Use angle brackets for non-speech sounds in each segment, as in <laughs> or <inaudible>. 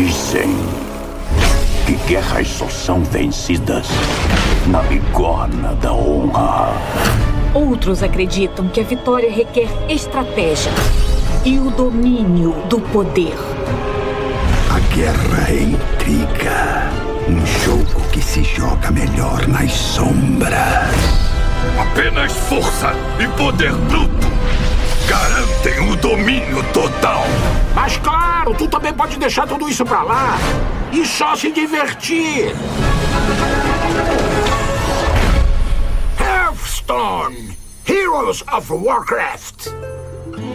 Dizem que guerras só são vencidas na bigorna da honra. Outros acreditam que a vitória requer estratégia e o domínio do poder. A guerra é intriga. Um jogo que se joga melhor nas sombras. Apenas força e poder bruto garantem o domínio total. Mas claro, tu também pode deixar tudo isso pra lá e só se divertir. Hearthstone, Heroes of Warcraft.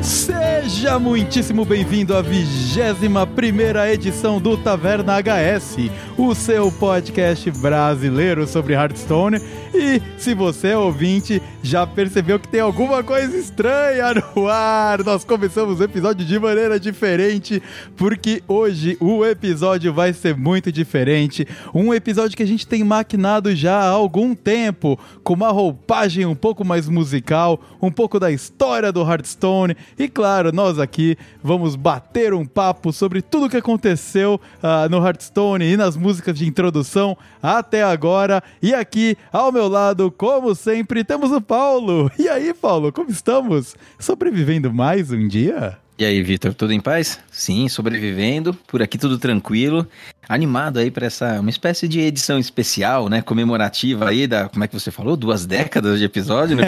Seja muitíssimo bem-vindo à 21 primeira edição do Taverna HS, o seu podcast brasileiro sobre Hearthstone. E se você é ouvinte, já percebeu que tem alguma coisa estranha no ar. Nós começamos o episódio de maneira diferente, porque hoje o episódio vai ser muito diferente. Um episódio que a gente tem maquinado já há algum tempo, com uma roupagem um pouco mais musical, um pouco da história do Hearthstone. E claro, nós aqui vamos bater um papo sobre tudo o que aconteceu uh, no Hearthstone e nas músicas de introdução até agora. E aqui, ao meu lado, como sempre, temos o Paulo. E aí, Paulo, como estamos? Sobrevivendo mais um dia? E aí, Vitor, tudo em paz? Sim, sobrevivendo, por aqui tudo tranquilo. Animado aí para essa uma espécie de edição especial, né, comemorativa aí da, como é que você falou, duas décadas de episódio, né?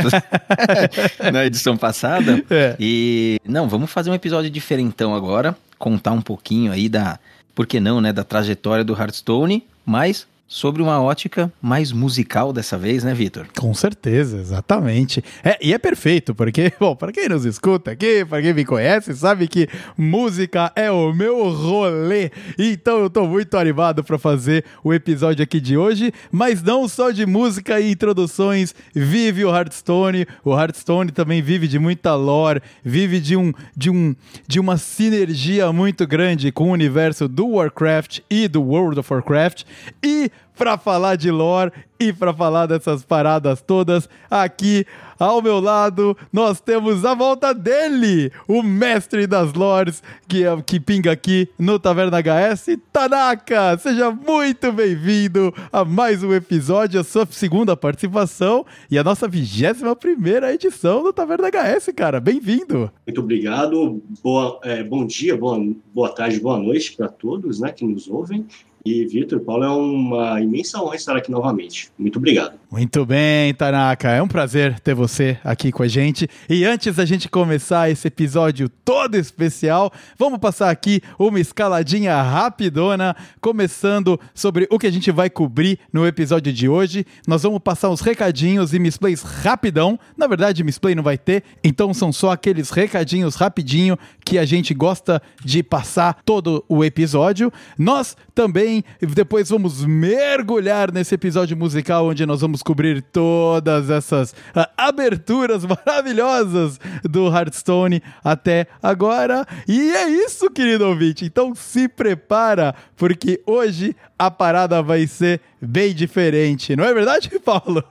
<laughs> na edição passada. É. E não, vamos fazer um episódio diferentão agora, contar um pouquinho aí da, por que não, né, da trajetória do Hearthstone, mas sobre uma ótica mais musical dessa vez, né, Vitor? Com certeza, exatamente. É, e é perfeito, porque, <laughs> bom, para quem nos escuta aqui, para quem me conhece, sabe que música é o meu rolê. Então eu tô muito animado para fazer o episódio aqui de hoje, mas não só de música e introduções vive o Hearthstone. O Hearthstone também vive de muita lore, vive de um de um de uma sinergia muito grande com o universo do Warcraft e do World of Warcraft e para falar de lore e para falar dessas paradas todas, aqui ao meu lado nós temos a volta dele, o mestre das lores que, é, que pinga aqui no Taverna HS, Tanaka. Seja muito bem-vindo a mais um episódio, a sua segunda participação e a nossa vigésima primeira edição do Taverna HS, cara. Bem-vindo. Muito obrigado. Boa, é, bom dia, boa, boa tarde, boa noite para todos né, que nos ouvem. E, Vitor, Paulo, é uma imensa honra estar aqui novamente. Muito obrigado. Muito bem, Tanaka. É um prazer ter você aqui com a gente. E antes da gente começar esse episódio todo especial, vamos passar aqui uma escaladinha rapidona, começando sobre o que a gente vai cobrir no episódio de hoje. Nós vamos passar uns recadinhos e misplays rapidão. Na verdade, misplay não vai ter, então são só aqueles recadinhos rapidinho que a gente gosta de passar todo o episódio. Nós também depois vamos mergulhar nesse episódio musical onde nós vamos cobrir todas essas uh, aberturas <laughs> maravilhosas do Hearthstone até agora. E é isso, querido ouvinte. Então se prepara, porque hoje a parada vai ser bem diferente. Não é verdade, <laughs> Paulo?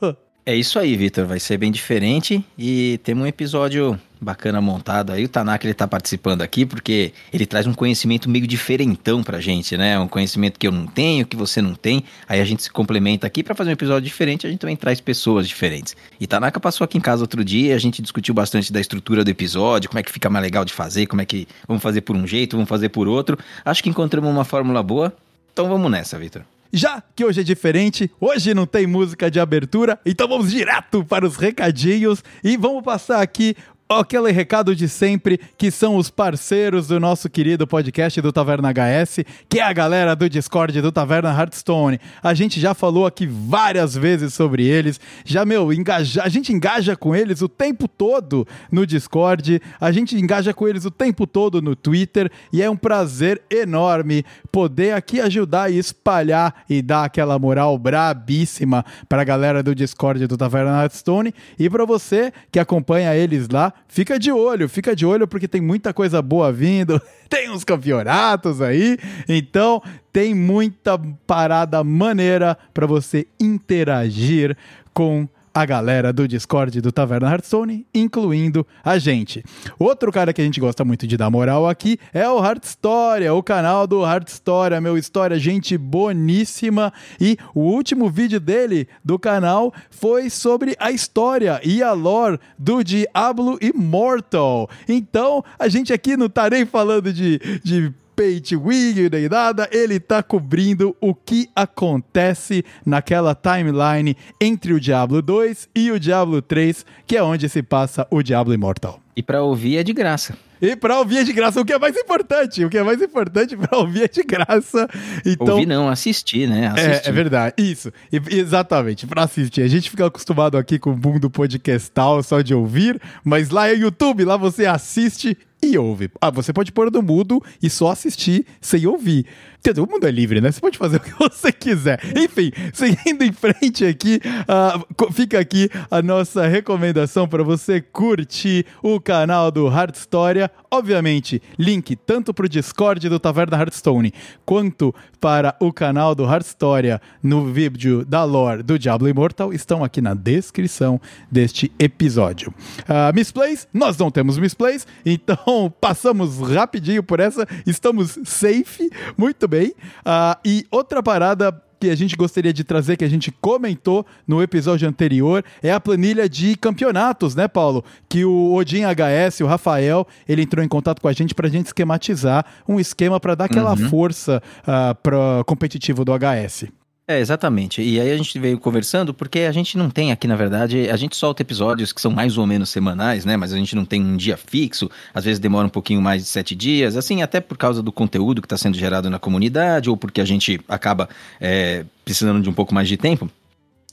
É isso aí, Vitor. Vai ser bem diferente e temos um episódio bacana montado aí. O Tanaka ele tá participando aqui porque ele traz um conhecimento meio diferentão pra gente, né? Um conhecimento que eu não tenho, que você não tem. Aí a gente se complementa aqui para fazer um episódio diferente, a gente também traz pessoas diferentes. E Tanaka passou aqui em casa outro dia, a gente discutiu bastante da estrutura do episódio, como é que fica mais legal de fazer, como é que vamos fazer por um jeito, vamos fazer por outro. Acho que encontramos uma fórmula boa. Então vamos nessa, Vitor. Já que hoje é diferente, hoje não tem música de abertura, então vamos direto para os recadinhos e vamos passar aqui aquele recado de sempre, que são os parceiros do nosso querido podcast do Taverna HS, que é a galera do Discord do Taverna Hearthstone. A gente já falou aqui várias vezes sobre eles, já, meu, engaja, a gente engaja com eles o tempo todo no Discord, a gente engaja com eles o tempo todo no Twitter, e é um prazer enorme poder aqui ajudar e espalhar e dar aquela moral brabíssima para a galera do Discord do Taverna Hearthstone, e para você que acompanha eles lá, fica de olho, fica de olho porque tem muita coisa boa vindo, <laughs> tem uns campeonatos aí, então tem muita parada maneira para você interagir com a galera do Discord do Taverna Hearthstone, incluindo a gente. Outro cara que a gente gosta muito de dar moral aqui é o Heart História, o canal do Heart História, meu história, gente boníssima. E o último vídeo dele do canal foi sobre a história e a lore do Diablo Immortal. Então, a gente aqui não tá nem falando de, de pay wing nem nada, ele tá cobrindo o que acontece naquela timeline entre o Diablo 2 e o Diablo 3, que é onde se passa o Diablo Immortal. E para ouvir é de graça. E pra ouvir é de graça, o que é mais importante. O que é mais importante pra ouvir é de graça. Então, ouvir não, assistir, né? Assistir. É, é verdade. Isso. E, exatamente, pra assistir. A gente fica acostumado aqui com o mundo podcastal só de ouvir, mas lá é YouTube, lá você assiste e ouve. Ah, você pode pôr no mudo e só assistir sem ouvir. Entendeu? O mundo é livre, né? Você pode fazer <laughs> o que você quiser. Enfim, seguindo em frente aqui, uh, fica aqui a nossa recomendação para você curtir o canal do Hard História. Obviamente, link tanto para o Discord do Taverna Hearthstone quanto para o canal do Hard História no vídeo da lore do Diablo Immortal estão aqui na descrição deste episódio. Uh, misplays, nós não temos misplays, <laughs> então passamos rapidinho por essa, estamos safe, muito bem bem. Uh, e outra parada que a gente gostaria de trazer, que a gente comentou no episódio anterior, é a planilha de campeonatos, né, Paulo? Que o Odin HS, o Rafael, ele entrou em contato com a gente para a gente esquematizar um esquema para dar aquela uhum. força uh, para competitivo do HS. É, exatamente. E aí a gente veio conversando porque a gente não tem aqui, na verdade, a gente solta episódios que são mais ou menos semanais, né? Mas a gente não tem um dia fixo, às vezes demora um pouquinho mais de sete dias, assim, até por causa do conteúdo que está sendo gerado na comunidade ou porque a gente acaba é, precisando de um pouco mais de tempo.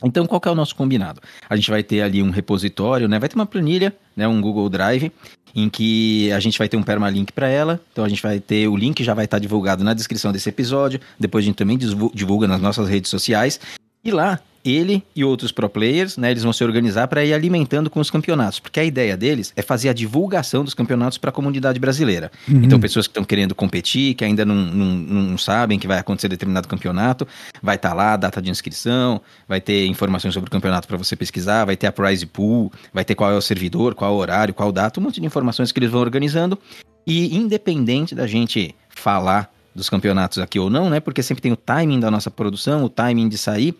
Então, qual que é o nosso combinado? A gente vai ter ali um repositório, né? Vai ter uma planilha, né? Um Google Drive, em que a gente vai ter um permalink para ela. Então a gente vai ter o link já vai estar divulgado na descrição desse episódio. Depois a gente também divulga nas nossas redes sociais. E lá ele e outros pro players, né, eles vão se organizar para ir alimentando com os campeonatos, porque a ideia deles é fazer a divulgação dos campeonatos para a comunidade brasileira. Uhum. Então, pessoas que estão querendo competir, que ainda não, não, não, sabem que vai acontecer determinado campeonato, vai estar tá lá, data de inscrição, vai ter informações sobre o campeonato para você pesquisar, vai ter a prize pool, vai ter qual é o servidor, qual é o horário, qual data, um monte de informações que eles vão organizando. E independente da gente falar dos campeonatos aqui ou não, né? Porque sempre tem o timing da nossa produção, o timing de sair.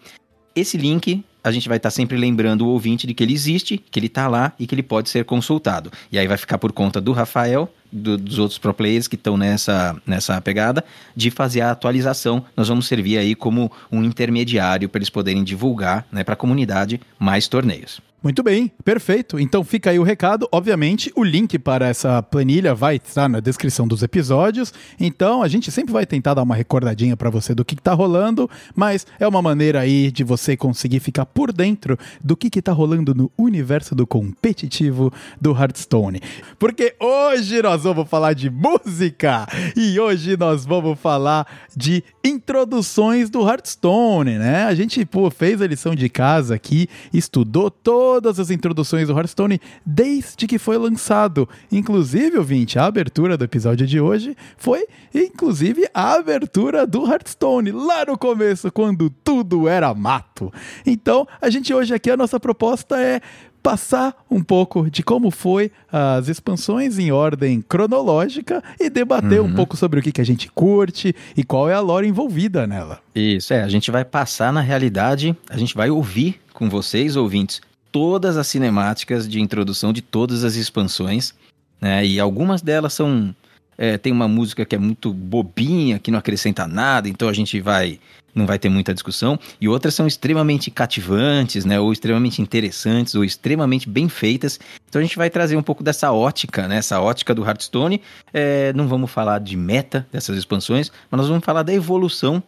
Esse link a gente vai estar tá sempre lembrando o ouvinte de que ele existe, que ele está lá e que ele pode ser consultado. E aí vai ficar por conta do Rafael, do, dos outros pro players que estão nessa, nessa pegada, de fazer a atualização. Nós vamos servir aí como um intermediário para eles poderem divulgar né, para a comunidade mais torneios. Muito bem, perfeito. Então fica aí o recado. Obviamente, o link para essa planilha vai estar na descrição dos episódios. Então a gente sempre vai tentar dar uma recordadinha para você do que, está rolando, mas é uma maneira aí de você conseguir ficar por dentro do que, está rolando no universo do competitivo do Hearthstone. Porque hoje nós vamos falar de música e hoje nós vamos falar de introduções do Hearthstone, né? A gente pô, fez a lição de casa aqui, estudou todas as introduções do Hearthstone desde que foi lançado. Inclusive, ouvinte, a abertura do episódio de hoje foi, inclusive, a abertura do Hearthstone, lá no começo, quando tudo era mato. Então, a gente hoje aqui, a nossa proposta é passar um pouco de como foi as expansões em ordem cronológica e debater uhum. um pouco sobre o que, que a gente curte e qual é a lore envolvida nela. Isso, é, a gente vai passar na realidade, a gente vai ouvir com vocês, ouvintes, todas as cinemáticas de introdução de todas as expansões, né? E algumas delas são é, tem uma música que é muito bobinha, que não acrescenta nada, então a gente vai não vai ter muita discussão, e outras são extremamente cativantes, né, ou extremamente interessantes, ou extremamente bem feitas. Então a gente vai trazer um pouco dessa ótica, né, essa ótica do Hearthstone. É, não vamos falar de meta dessas expansões, mas nós vamos falar da evolução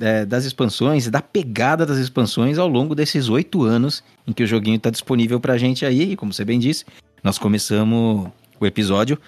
é, das expansões da pegada das expansões ao longo desses oito anos em que o joguinho está disponível para a gente aí. E como você bem disse, nós começamos o episódio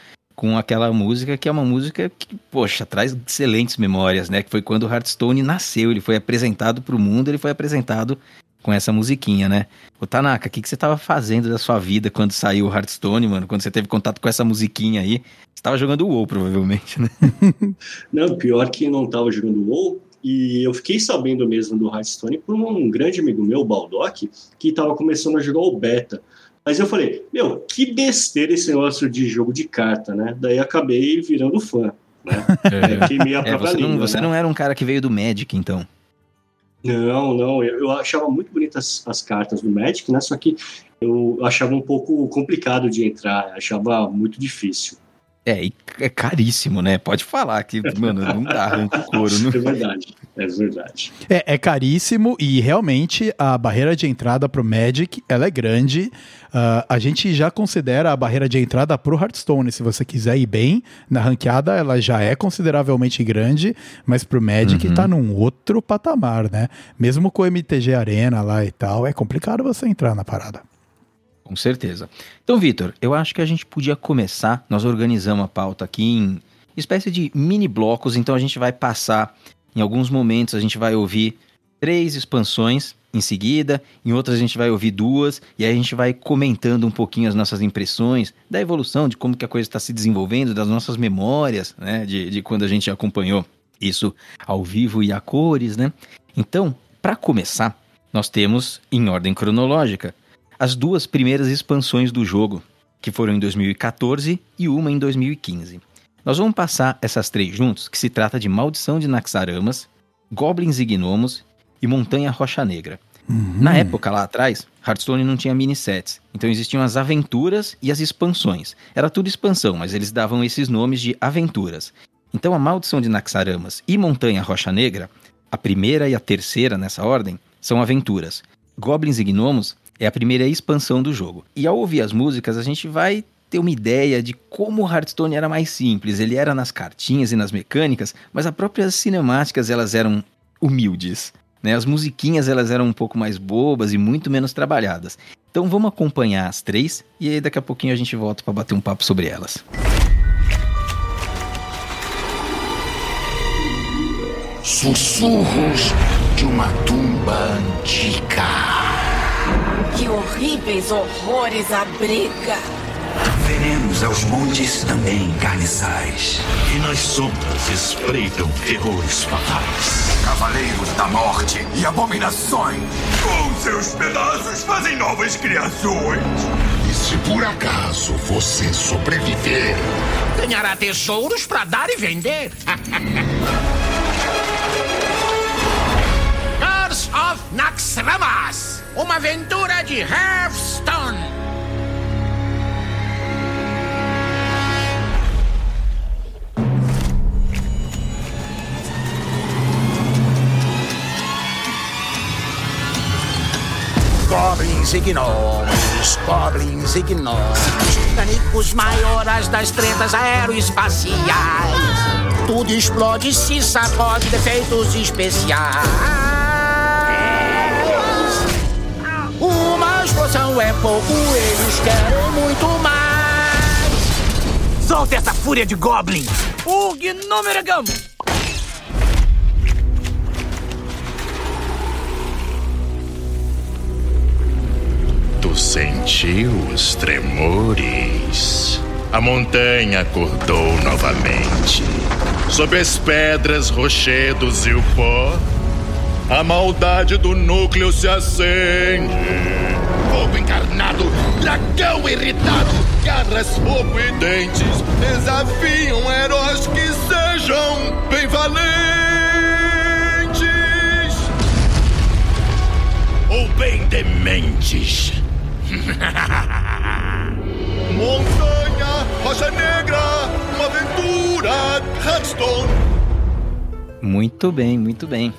com aquela música que é uma música que, poxa, traz excelentes memórias, né? Que foi quando o Hearthstone nasceu, ele foi apresentado para o mundo, ele foi apresentado com essa musiquinha, né? Ô Tanaka, o que, que você estava fazendo da sua vida quando saiu o Hearthstone, mano? Quando você teve contato com essa musiquinha aí? Você jogando o WoW, provavelmente, né? <laughs> não, pior que não tava jogando o WoW, E eu fiquei sabendo mesmo do Hearthstone por um grande amigo meu, o Baldock, que estava começando a jogar o beta. Mas eu falei, meu, que besteira esse negócio de jogo de carta, né? Daí acabei virando fã. Né? <laughs> É. Queimei a é, você, língua, não, você né? não era um cara que veio do Magic, então? Não, não. Eu, eu achava muito bonitas as, as cartas do Magic, né? Só que eu achava um pouco complicado de entrar, achava muito difícil. É, e é caríssimo, né? Pode falar que, mano, não dá, arranca o couro. Não... É verdade, é verdade. É, é caríssimo e realmente a barreira de entrada pro Magic, ela é grande. Uh, a gente já considera a barreira de entrada pro Hearthstone, se você quiser ir bem na ranqueada, ela já é consideravelmente grande, mas pro Magic uhum. tá num outro patamar, né? Mesmo com o MTG Arena lá e tal, é complicado você entrar na parada. Com certeza. Então, Vitor, eu acho que a gente podia começar. Nós organizamos a pauta aqui em espécie de mini blocos, então a gente vai passar em alguns momentos, a gente vai ouvir três expansões em seguida, em outras a gente vai ouvir duas, e aí a gente vai comentando um pouquinho as nossas impressões da evolução, de como que a coisa está se desenvolvendo, das nossas memórias, né, de, de quando a gente acompanhou isso ao vivo e a cores, né? Então, para começar, nós temos, em ordem cronológica, as duas primeiras expansões do jogo, que foram em 2014 e uma em 2015. Nós vamos passar essas três juntos, que se trata de Maldição de Naxaramas, Goblins e Gnomos e Montanha Rocha Negra. Uhum. Na época, lá atrás, Hearthstone não tinha mini-sets, então existiam as aventuras e as expansões. Era tudo expansão, mas eles davam esses nomes de aventuras. Então a Maldição de Naxaramas e Montanha Rocha Negra, a primeira e a terceira nessa ordem, são aventuras. Goblins e Gnomos é a primeira expansão do jogo. E ao ouvir as músicas, a gente vai ter uma ideia de como o Hearthstone era mais simples. Ele era nas cartinhas e nas mecânicas, mas as próprias cinemáticas elas eram humildes. Né? As musiquinhas elas eram um pouco mais bobas e muito menos trabalhadas. Então vamos acompanhar as três e aí daqui a pouquinho a gente volta para bater um papo sobre elas. Sussurros de uma tumba antiga. Que horríveis horrores abriga! Venenos aos montes também carniçais. E nas sombras espreitam terrores fatais. Cavaleiros da morte e abominações. Com seus pedaços fazem novas criações. E se por acaso você sobreviver, ganhará tesouros para dar e vender. <laughs> Curse of Naxxramas! Uma aventura de Hearthstone. Goblins e gnomos, goblins e gnomos, canicos maiores das tretas aeroespaciais. Tudo explode, se sacode, defeitos especiais. Explosão é pouco, eles querem muito mais. Solta essa fúria de goblins! O Gnomeragam! Tu sentiu os tremores? A montanha acordou novamente. Sob as pedras, rochedos e o pó, a maldade do núcleo se acende. Fogo encarnado, dragão irritado, garras, fogo e dentes desafiam heróis que sejam bem valentes. Ou bem dementes. <laughs> Montanha, Rocha Negra, uma aventura, Hearthstone. Muito bem, muito bem.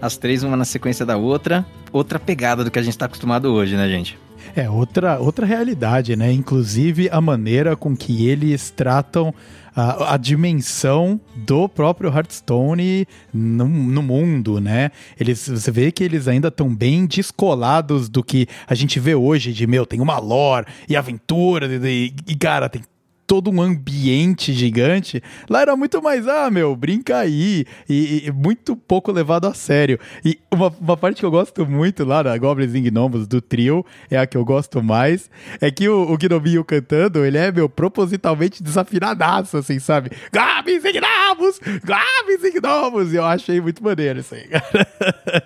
As três, uma na sequência da outra. Outra pegada do que a gente está acostumado hoje, né, gente? É, outra, outra realidade, né? Inclusive a maneira com que eles tratam a, a, dimensão do próprio Hearthstone no, no, mundo, né? Eles, você vê que eles ainda estão bem descolados do que a gente vê hoje, de, meu, tem uma lore e aventura, e, e cara, tem todo um ambiente gigante. Lá era muito mais, ah, meu, brinca aí. E, e muito pouco levado a sério. E uma, uma, parte que eu gosto muito lá na Goblins e Gnomos do trio, é a que eu gosto mais, é que o, o Gnominho cantando, ele é, meu, propositalmente desafinadaço, assim, sabe? Goblins e Gnomos! Goblins e Gnomos! E eu achei muito maneiro isso aí, cara.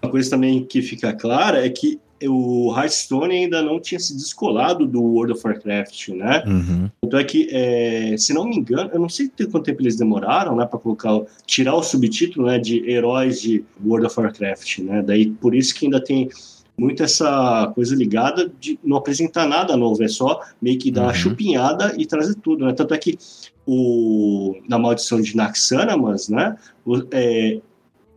Uma coisa também que fica clara é que o Hearthstone ainda não tinha se descolado do World of Warcraft, né? Uhum. Então é que, é, se não me engano, eu não sei quanto tempo eles demoraram, né, para colocar, tirar o subtítulo, né, de heróis de World of Warcraft, né? Daí por isso que ainda tem muito essa coisa ligada de não apresentar nada novo, é só meio que dar uhum. uma chupinhada e trazer tudo, né? Tanto é que o, na maldição de Naxanamas, né, o, é,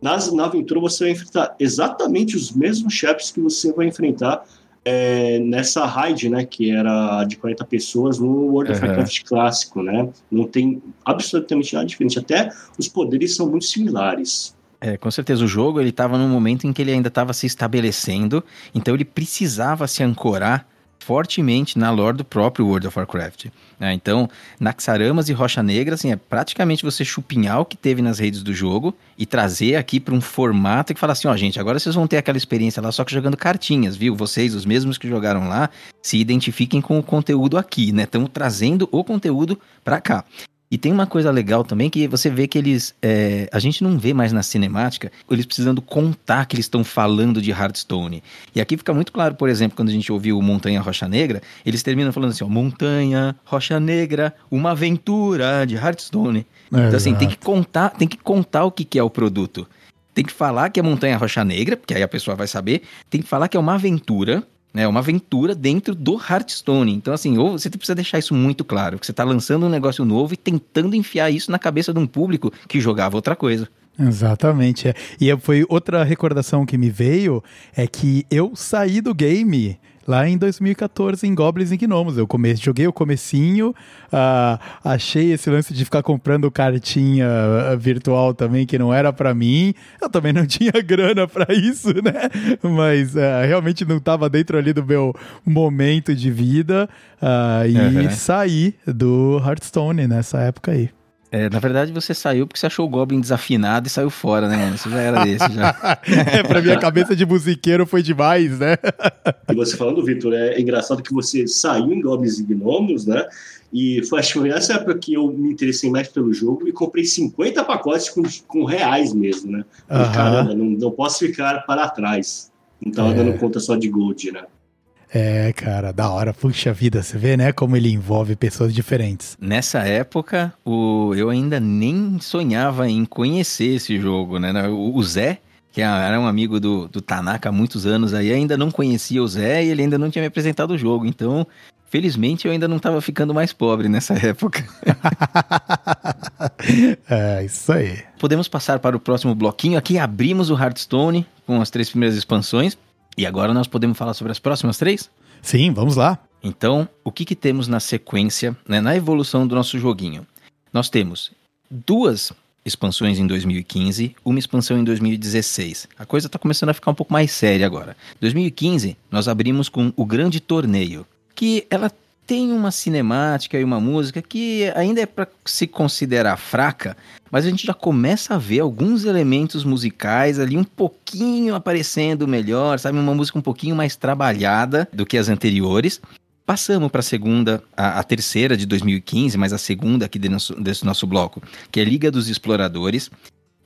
nas, na aventura você vai enfrentar exatamente os mesmos chefes que você vai enfrentar é, nessa raid, né, que era de 40 pessoas no World of Warcraft clássico, né? Não tem absolutamente nada diferente, até os poderes são muito similares. É, com certeza o jogo ele estava num momento em que ele ainda estava se estabelecendo, então ele precisava se ancorar fortemente na lore do próprio World of Warcraft. Né? Então, Naxaramas e Rocha Negra, assim, é praticamente você chupinhar o que teve nas redes do jogo e trazer aqui para um formato que fala assim, ó, gente, agora vocês vão ter aquela experiência lá só que jogando cartinhas, viu? Vocês, os mesmos que jogaram lá, se identifiquem com o conteúdo aqui, né? Estamos trazendo o conteúdo para cá. E tem uma coisa legal também que você vê que eles. É, a gente não vê mais na cinemática eles precisando contar que eles estão falando de Hearthstone. E aqui fica muito claro, por exemplo, quando a gente ouviu Montanha Rocha Negra, eles terminam falando assim: ó, Montanha Rocha Negra, uma aventura de Hearthstone. É, então, assim, tem que contar, tem que contar o que, que é o produto. Tem que falar que é Montanha Rocha Negra, porque aí a pessoa vai saber. Tem que falar que é uma aventura, é uma aventura dentro do Hearthstone. Então, assim, ou você precisa deixar isso muito claro, que você está lançando um negócio novo e tentando enfiar isso na cabeça de um público que jogava outra coisa. Exatamente. É. E foi outra recordação que me veio é que eu saí do game lá em 2014 em Goblins e Gnomos. Eu come... joguei o comecinho, uh, achei esse lance de ficar comprando cartinha ah, virtual também que não era para mim. Eu também não <laughs> tinha grana para isso, né? Mas uh, realmente não estava dentro ali do meu momento de vida uh, e uhum. saí do Hearthstone nessa época aí. É, na verdade, você saiu porque você achou o Goblin desafinado e saiu fora, né, mano? Você já era desse, já. <laughs> é, pra minha cabeça de musiqueiro foi demais, né? e você falando, Vitor, é engraçado que você saiu em Goblins e Gnomos, né? E foi, acho que foi nessa época que eu me interessei mais pelo jogo e comprei 50 pacotes com, com reais mesmo, né? Uhum. Caramba, não, não posso ficar para trás. Não tava é. dando conta só de gold, né? É, cara, da hora. Puxa vida, você vê, né, como ele envolve pessoas diferentes. Nessa época, o, eu ainda nem sonhava em conhecer esse jogo, né? O, o Zé, que era um amigo do, do Tanaka há muitos anos aí, ainda não conhecia o Zé e ele ainda não tinha me apresentado o jogo. Então, felizmente, eu ainda não estava ficando mais pobre nessa <laughs> época. <laughs> é, isso aí. Podemos passar para o próximo bloquinho. Aqui abrimos o Hearthstone com as três primeiras expansões. E agora nós podemos falar sobre as próximas três? Sim, vamos lá. Então, o que, que temos na sequência, né, na evolução do nosso joguinho? Nós temos duas expansões em 2015, uma expansão em 2016. A coisa está começando a ficar um pouco mais séria agora. 2015, nós abrimos com o Grande Torneio, que ela tem uma cinemática e uma música que ainda é para se considerar fraca, mas a gente já começa a ver alguns elementos musicais ali um pouquinho aparecendo melhor, sabe? Uma música um pouquinho mais trabalhada do que as anteriores. Passamos para a segunda, a, terceira de 2015, mas a segunda aqui de nosso, desse nosso bloco, que é Liga dos Exploradores.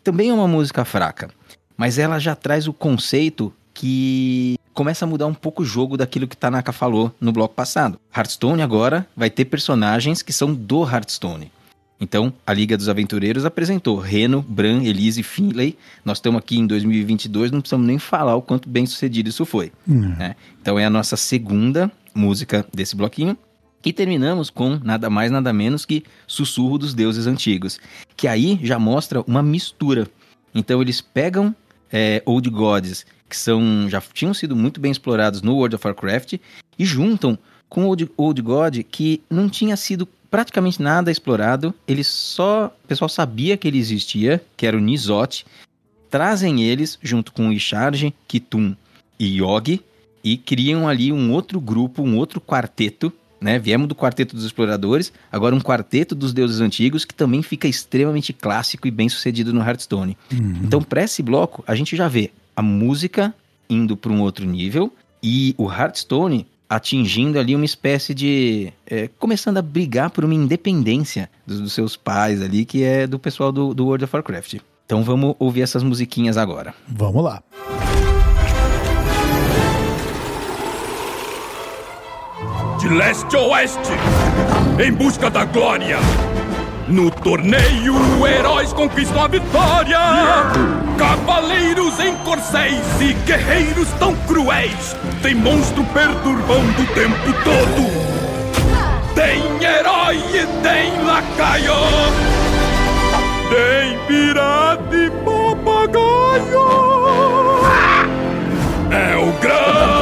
Também é uma música fraca, mas ela já traz o conceito que começa a mudar um pouco o jogo daquilo que Tanaka falou no bloco passado. Hearthstone agora vai ter personagens que são do Hearthstone. Então, a Liga dos Aventureiros apresentou Reno, Bran, Elise e Finlay. Nós estamos aqui em 2022, não precisamos nem falar o quanto bem sucedido isso foi. Hum. Né? Então, é a nossa segunda música desse bloquinho. E terminamos com nada mais, nada menos que Sussurro dos Deuses Antigos. Que aí já mostra uma mistura. Então, eles pegam é, Old Gods que são já tinham sido muito bem explorados no World of Warcraft e juntam com Old, Old God que não tinha sido praticamente nada explorado. Ele só, o pessoal sabia que ele existia, que era o Nizot. Trazem eles junto com Isharge, Kitun e Yogi e criam ali um outro grupo, um outro quarteto né? Viemos do Quarteto dos Exploradores, agora um Quarteto dos Deuses Antigos, que também fica extremamente clássico e bem sucedido no Hearthstone. Uhum. Então, para esse bloco, a gente já vê a música indo para um outro nível e o Hearthstone atingindo ali uma espécie de. É, começando a brigar por uma independência dos, dos, seus pais ali, que é do pessoal do, do World of Warcraft. Então vamos ouvir essas musiquinhas agora. Vamos lá. De leste a oeste, em busca da glória. No torneio, heróis conquistam a vitória. Cavaleiros em corcéis e guerreiros tão cruéis. Tem monstro perturbando o tempo todo. Tem herói e tem lacaio. Tem pirata e papagaio. É o grande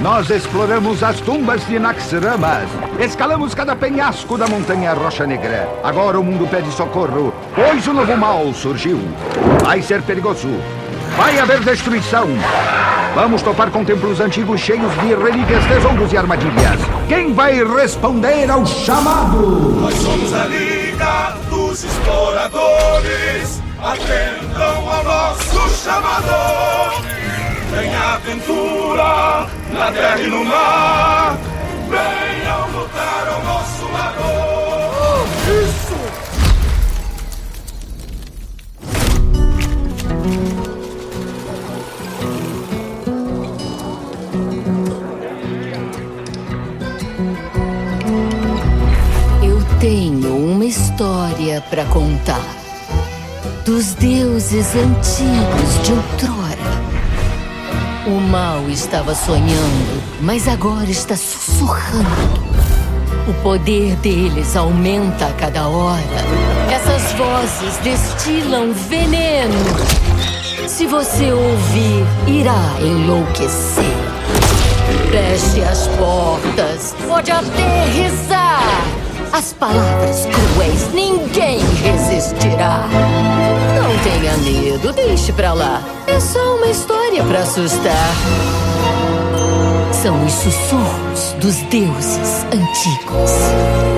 Nós exploramos as tumbas de Naxramas. Escalamos cada penhasco da montanha Rocha Negra. Agora o mundo pede socorro, pois o novo mal surgiu. Vai ser perigoso. Vai haver destruição. Vamos topar com templos antigos cheios de relíquias, tesouros e armadilhas. Quem vai responder ao chamado? Nós somos a Liga dos Exploradores. Atendam ao nosso chamado. Tem aventura na terra e no mar. Venham lutar ao nosso lado. Isso! Eu tenho uma história para contar dos deuses antigos de outrora. O mal estava sonhando, mas agora está sussurrando. O poder deles aumenta a cada hora. Essas vozes destilam veneno. Se você ouvir, irá enlouquecer. Feche as portas, pode aterrissar. As palavras cruéis ninguém resistirá. Não tenha medo, deixe pra lá. É só uma história pra assustar. São os sussurros dos deuses antigos.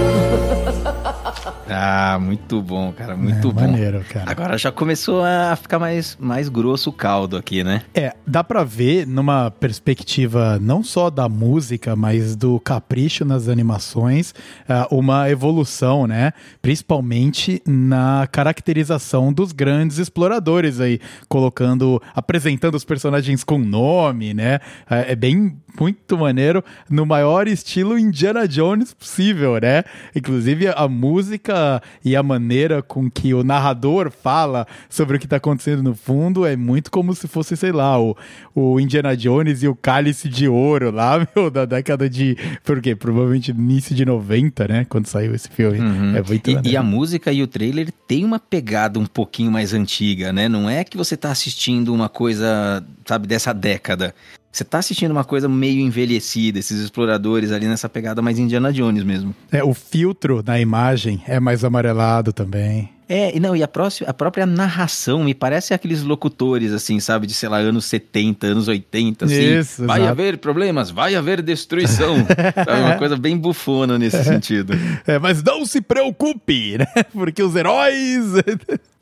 Ah, muito bom, cara, muito é, bom. Maneiro, cara. Agora já começou a ficar mais, mais grosso o caldo aqui, né? É, dá pra ver numa perspectiva não só da música, mas do capricho nas animações, uh, uma evolução, né? Principalmente na caracterização dos grandes exploradores aí, colocando, apresentando os personagens com nome, né? Uh, é bem muito maneiro, no maior estilo Indiana Jones possível, né? Inclusive a música e a maneira com que o narrador fala sobre o que está acontecendo no fundo é muito como se fosse, sei lá, o, o Indiana Jones e o Cálice de Ouro lá, <laughs> meu, da década de. Por quê? Provavelmente início de 90, né? Quando saiu esse filme. Uhum. É muito e, e, a música e o trailer tem uma pegada um pouquinho mais antiga, né? Não é que você está assistindo uma coisa, sabe, dessa década. Você tá assistindo uma coisa meio envelhecida, esses exploradores ali nessa pegada mais Indiana Jones mesmo. É, o filtro na imagem é mais amarelado também. É, não, e a, próxima, a própria narração me parece aqueles locutores, assim, sabe, de, sei lá, anos 70, anos 80, assim. Isso, vai exato. haver problemas, vai haver destruição. <laughs> sabe, uma coisa bem bufona nesse é. sentido. É, mas não se preocupe, né? Porque os heróis.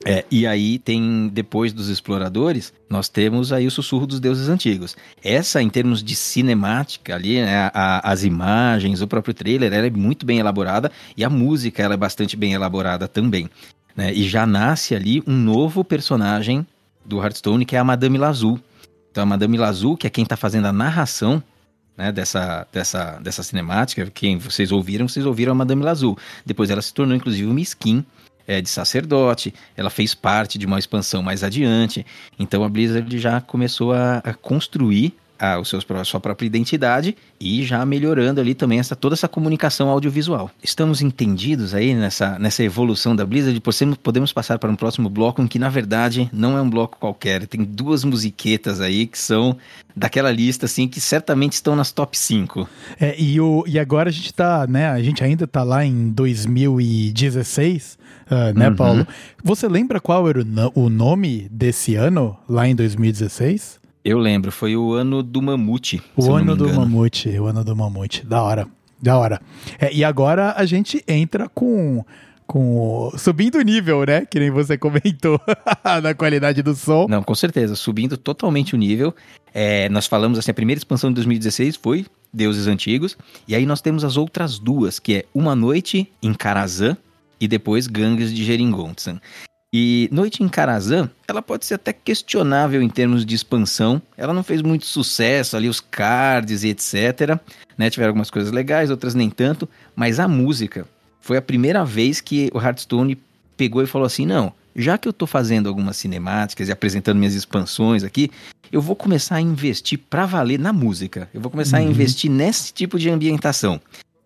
É, e aí tem, depois dos exploradores, nós temos aí o sussurro dos deuses antigos. Essa, em termos de cinemática ali, né, a, as imagens, o próprio trailer, ela é muito bem elaborada e a música ela é bastante bem elaborada também. Né? E já nasce ali um novo personagem do Hearthstone, que é a Madame Lazul. Então a Madame Lazul, que é quem está fazendo a narração né, dessa, dessa, dessa cinemática, quem vocês ouviram, vocês ouviram a Madame Lazul. Depois ela se tornou, inclusive, uma skin é, de sacerdote, ela fez parte de uma expansão mais adiante. Então a Blizzard já começou a, a construir a, o seu, a sua própria identidade e já melhorando ali também essa, toda essa comunicação audiovisual. Estamos entendidos aí nessa, nessa evolução da Blizzard, podemos, podemos passar para um próximo bloco, em que na verdade não é um bloco qualquer, tem duas musiquetas aí que são daquela lista assim que certamente estão nas top 5. É, e, o, e agora a gente tá, né, a gente ainda tá lá em 2016, uh, né, uhum. Paulo? Você lembra qual era o, o nome desse ano, lá em 2016? Eu lembro, foi o ano do mamute. O ano do mamute, o ano do mamute. Da hora, da hora. É, e agora a gente entra com com subindo o nível, né? Que nem você comentou <laughs> na qualidade do som. Não, com certeza, subindo totalmente o nível. É, nós falamos assim, a primeira expansão de 2016 foi Deuses Antigos, e aí nós temos as outras duas, que é Uma Noite em Karazhan e depois Gangues de Jeringonsan. E Noite em Karazhan, ela pode ser até questionável em termos de expansão. Ela não fez muito sucesso ali, os cards e etc. Né? Tiveram algumas coisas legais, outras nem tanto. Mas a música foi a primeira vez que o Hearthstone pegou e falou assim: não, já que eu estou fazendo algumas cinemáticas e apresentando minhas expansões aqui, eu vou começar a investir para valer na música. Eu vou começar uhum. a investir nesse tipo de ambientação.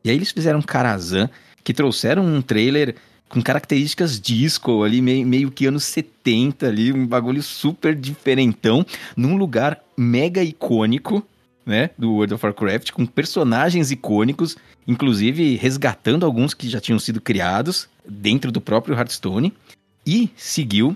E aí eles fizeram Karazhan, que trouxeram um trailer com características disco ali, meio, meio que anos 70 ali, um bagulho super diferentão, num lugar mega icônico, né, do World of Warcraft, com personagens icônicos, inclusive resgatando alguns que já tinham sido criados dentro do próprio Hearthstone, e seguiu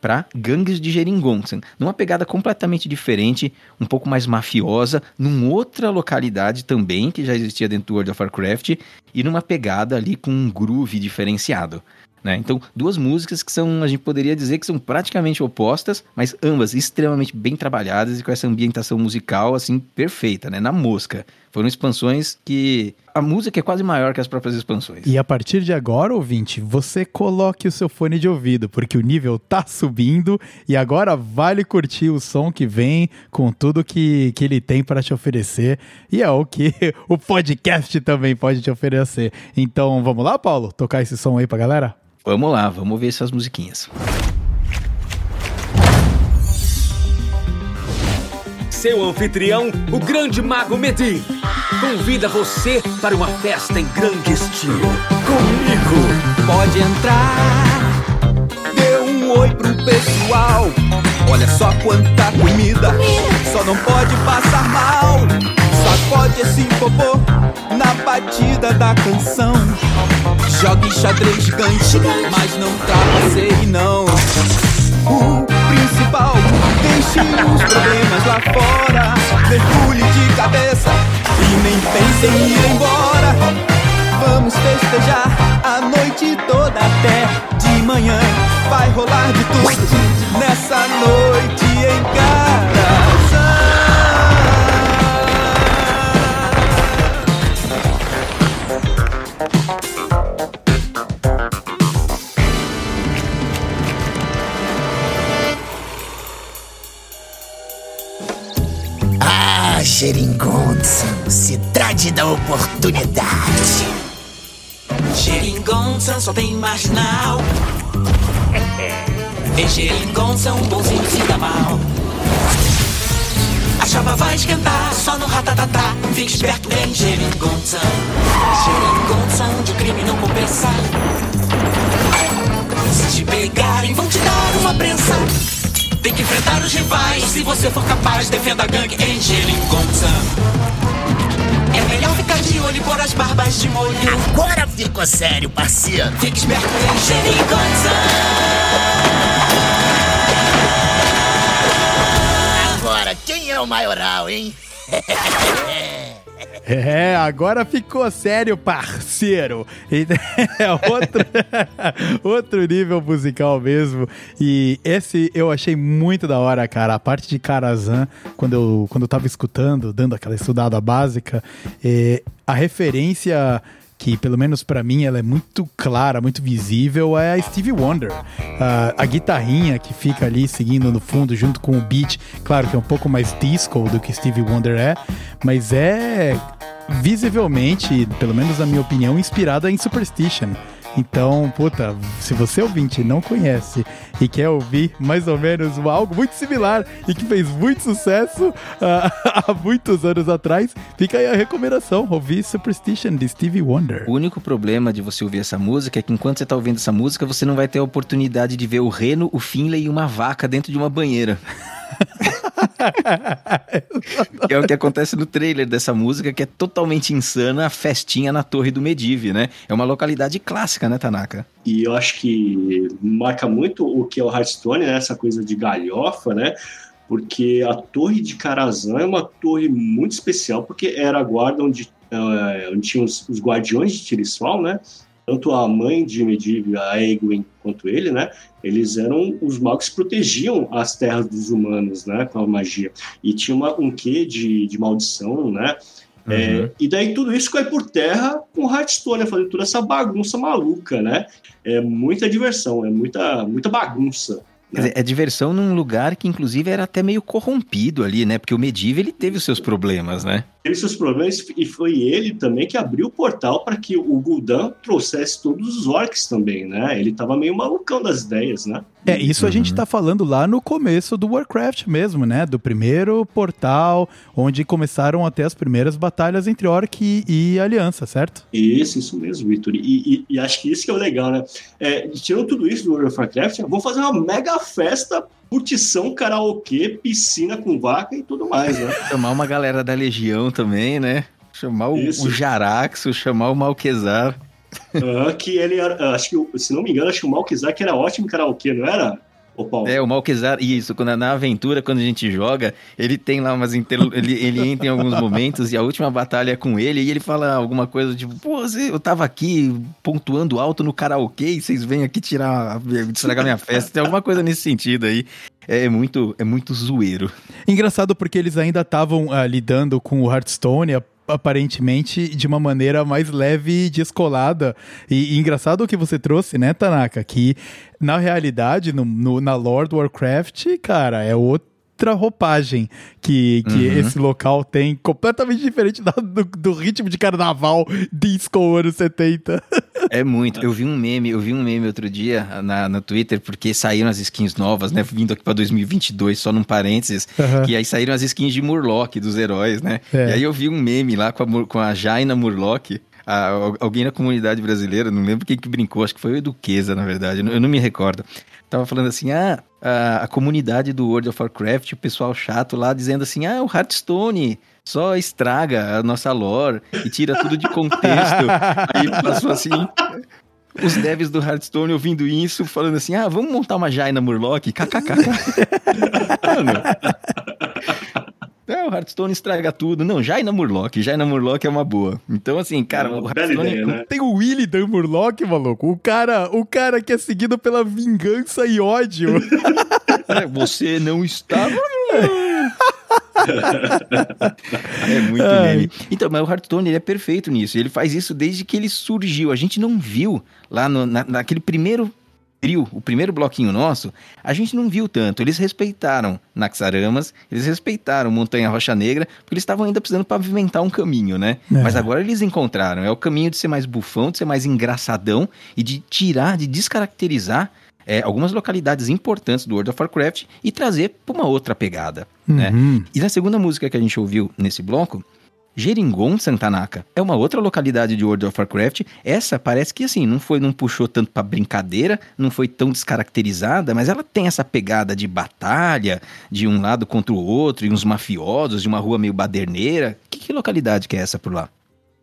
para Gangues de Jeringonsan, numa pegada completamente diferente, um pouco mais mafiosa, numa outra localidade também que já existia dentro do World of Warcraft e numa pegada ali com um groove diferenciado. Né? Então, duas músicas que são, a gente poderia dizer que são praticamente opostas, mas ambas extremamente bem trabalhadas e com essa ambientação musical assim perfeita, né? Na mosca. Foram expansões que a música é quase maior que as próprias expansões. E a partir de agora, ouvinte, você coloque o seu fone de ouvido, porque o nível tá subindo e agora vale curtir o som que vem com tudo que, que ele tem para te oferecer. E é o que <laughs> o podcast também pode te oferecer. Então, vamos lá, Paulo? Tocar esse som aí pra galera? Vamos lá, vamos ver essas musiquinhas. Seu anfitrião, o grande mago Medir, convida você para uma festa em grande estilo. Comigo! Pode entrar, dê um oi pro pessoal. Olha só quanta comida, só não pode passar mal. Sacode esse popô na batida da canção. Jogue xadrez gigante, mas não trapaceie não. O principal, deixe os problemas lá fora. Mergulhe de cabeça e nem pense em ir embora. Vamos festejar a noite toda até de manhã. Vai rolar de tudo nessa noite em casa. Geringonsan, cidade da oportunidade. Geringonsan só tem marginal. <laughs> Em Geringonsan, um bonzinho se dá mal. A chapa vai esquentar só no ratatatá. Fique esperto em Geringonsan. Geringonsan, onde o crime não compensa. Se te pegarem, vão te dar uma prensa. Tem que enfrentar os rivais. Se você for capaz, defenda a gangue em Geringonça. É melhor ficar de olho por as barbas de molho. Agora ficou sério, parceiro. Fique esperto em Geringonça. Agora, quem é o maioral, hein? <laughs> É, agora ficou sério, parceiro. <laughs> É outro, <laughs> outro nível musical mesmo. E esse eu achei muito da hora, cara. A parte de Karazhan, quando eu, quando eu tava escutando, dando aquela estudada básica, é, a referência que pelo menos para mim ela é muito clara, muito visível, é a Stevie Wonder. Uh, a guitarrinha que fica ali seguindo no fundo junto com o beat, claro que é um pouco mais disco do que Stevie Wonder é, mas é visivelmente, pelo menos na minha opinião, inspirada em Superstition. Então, puta, se você ouvinte não conhece e quer ouvir mais ou menos algo muito similar e que fez muito sucesso uh, <laughs> há muitos anos atrás, fica aí a recomendação, ouvir Superstition de Stevie Wonder. O único problema de você ouvir essa música é que enquanto você tá ouvindo essa música, você não vai ter a oportunidade de ver o Reno, o Finlay e uma vaca dentro de uma banheira. <laughs> é o que acontece no trailer dessa música, que é totalmente insana, a festinha na Torre do Medive, né? É uma localidade clássica, né, Tanaka? E eu acho que marca muito o que é o Hearthstone, né? Essa coisa de galhofa, né? Porque a Torre de Karazhan é uma torre muito especial, porque era a guarda onde, uh, onde tinha os, os guardiões de Tirisfal, né? tanto a mãe de Medivh, a Egwin, quanto ele, né? Eles eram os magos que protegiam as terras dos humanos, né? Com a magia. E tinha uma, um quê de, de maldição, né? Uhum. É, e daí tudo isso cai por terra com Hearthstone, né? fazendo toda essa bagunça maluca, né? É muita diversão, é muita, muita bagunça. Quer dizer, é diversão num lugar que, inclusive, era até meio corrompido ali, né? Porque o Medivh, ele teve os seus problemas, né? Teve seus problemas e foi ele também que abriu o portal para que o Gul'dan trouxesse todos os orcs também, né? Ele tava meio malucão das ideias, né? É, isso uhum. a gente tá falando lá no começo do Warcraft mesmo, né? Do primeiro portal, onde começaram até as primeiras batalhas entre Orc e, e Aliança, certo? Isso, isso mesmo, Vitor. E, e, e, acho que isso que é o legal, né? É, tirando tudo isso do World of Warcraft, vou fazer uma mega festa curtição, karaokê, piscina com vaca e tudo mais, né? <laughs> Chamar uma galera da Legião também, né? Chamar o, o Jaraxo, chamar o Malquezar. Uh, que ele era, acho que, se não me engano, acho que o Malquezar que era ótimo em karaokê, não era? Ô, Paulo. É, o Malquezar, isso, quando na aventura, quando a gente joga, ele tem lá umas inter... <laughs> ele, ele entra em alguns momentos e a última batalha é com ele e ele fala alguma coisa tipo, pô, eu tava aqui pontuando alto no karaokê e vocês vêm aqui tirar, estragar minha festa. Tem alguma coisa nesse sentido aí. É muito, é muito zoeiro. Engraçado porque eles ainda estavam uh, lidando com o Hearthstone, aparentemente de uma maneira mais leve e descolada. E, e, engraçado o que você trouxe, né, Tanaka? Que na realidade, no, no, na Lord Warcraft, cara, é outro outra roupagem que, que uhum. esse local tem, completamente diferente do, do, ritmo de carnaval disco anos <laughs> 70. É muito. Eu vi um meme, eu vi um meme outro dia na, no Twitter, porque saíram as skins novas, né? Vindo aqui pra 2022, só num parênteses, uhum. que aí saíram as skins de Murloc, dos heróis, né? É. E aí eu vi um meme lá com a, com a Jaina Murloc, alguém na comunidade brasileira, não lembro quem que brincou, acho que foi o Eduqueza, na verdade, eu não me recordo tava falando assim, ah, a, a, comunidade do World of Warcraft, o pessoal chato lá dizendo assim, ah, o Hearthstone só estraga a nossa lore e tira tudo de contexto. <laughs> Aí passou assim, os devs do Hearthstone ouvindo isso, falando assim, ah, vamos montar uma Jaina Murloc, kkk. <laughs> Mano, é, o Hearthstone estraga tudo. Não, Jaina Murloc. Jaina Murloc é uma boa. Então, assim, cara, o Hearthstone... Ideia, né? Tem o Willy Dan Murloc, maluco. O cara, o cara que é seguido pela vingança e ódio. <laughs> é, você não está... <laughs> é muito meme. Então, mas o Hearthstone ele é perfeito nisso. Ele faz isso desde que ele surgiu. A gente não viu lá no, na, naquele primeiro trio, o primeiro bloquinho nosso, a gente não viu tanto. Eles respeitaram Naxaramas, eles respeitaram Montanha Rocha Negra, porque eles estavam ainda precisando pavimentar um caminho, né? É. Mas agora eles encontraram. É o caminho de ser mais bufão, de ser mais engraçadão e de tirar, de descaracterizar é, algumas localidades importantes do World of Warcraft e trazer para uma outra pegada. Né? Uhum. Né? E na segunda música que a gente ouviu nesse bloco, Jeringon Santanaka é uma outra localidade de World of Warcraft. Essa parece que assim, não foi, não puxou tanto para brincadeira, não foi tão descaracterizada, mas ela tem essa pegada de batalha, de um lado contra o outro, e uns mafiosos, de uma rua meio baderneira. Que, que localidade que é essa por lá?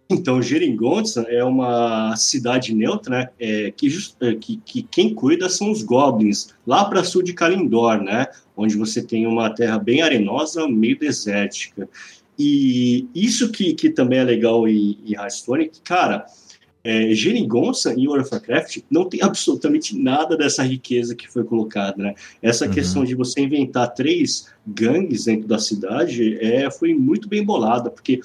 Então, Geringonça é uma cidade neutra, né? É, que, é, que, que, quem cuida são os goblins, lá para sul de Kalindor, né? Onde você tem uma terra bem arenosa, meio desértica. E isso que, que também é legal em, em Hearthstone, que, cara, é, Geringonça em World of Warcraft não tem <laughs> absolutamente nada dessa riqueza que foi colocada, né? Essa uhum. questão de você inventar três gangues dentro da cidade é, foi muito bem bolada, porque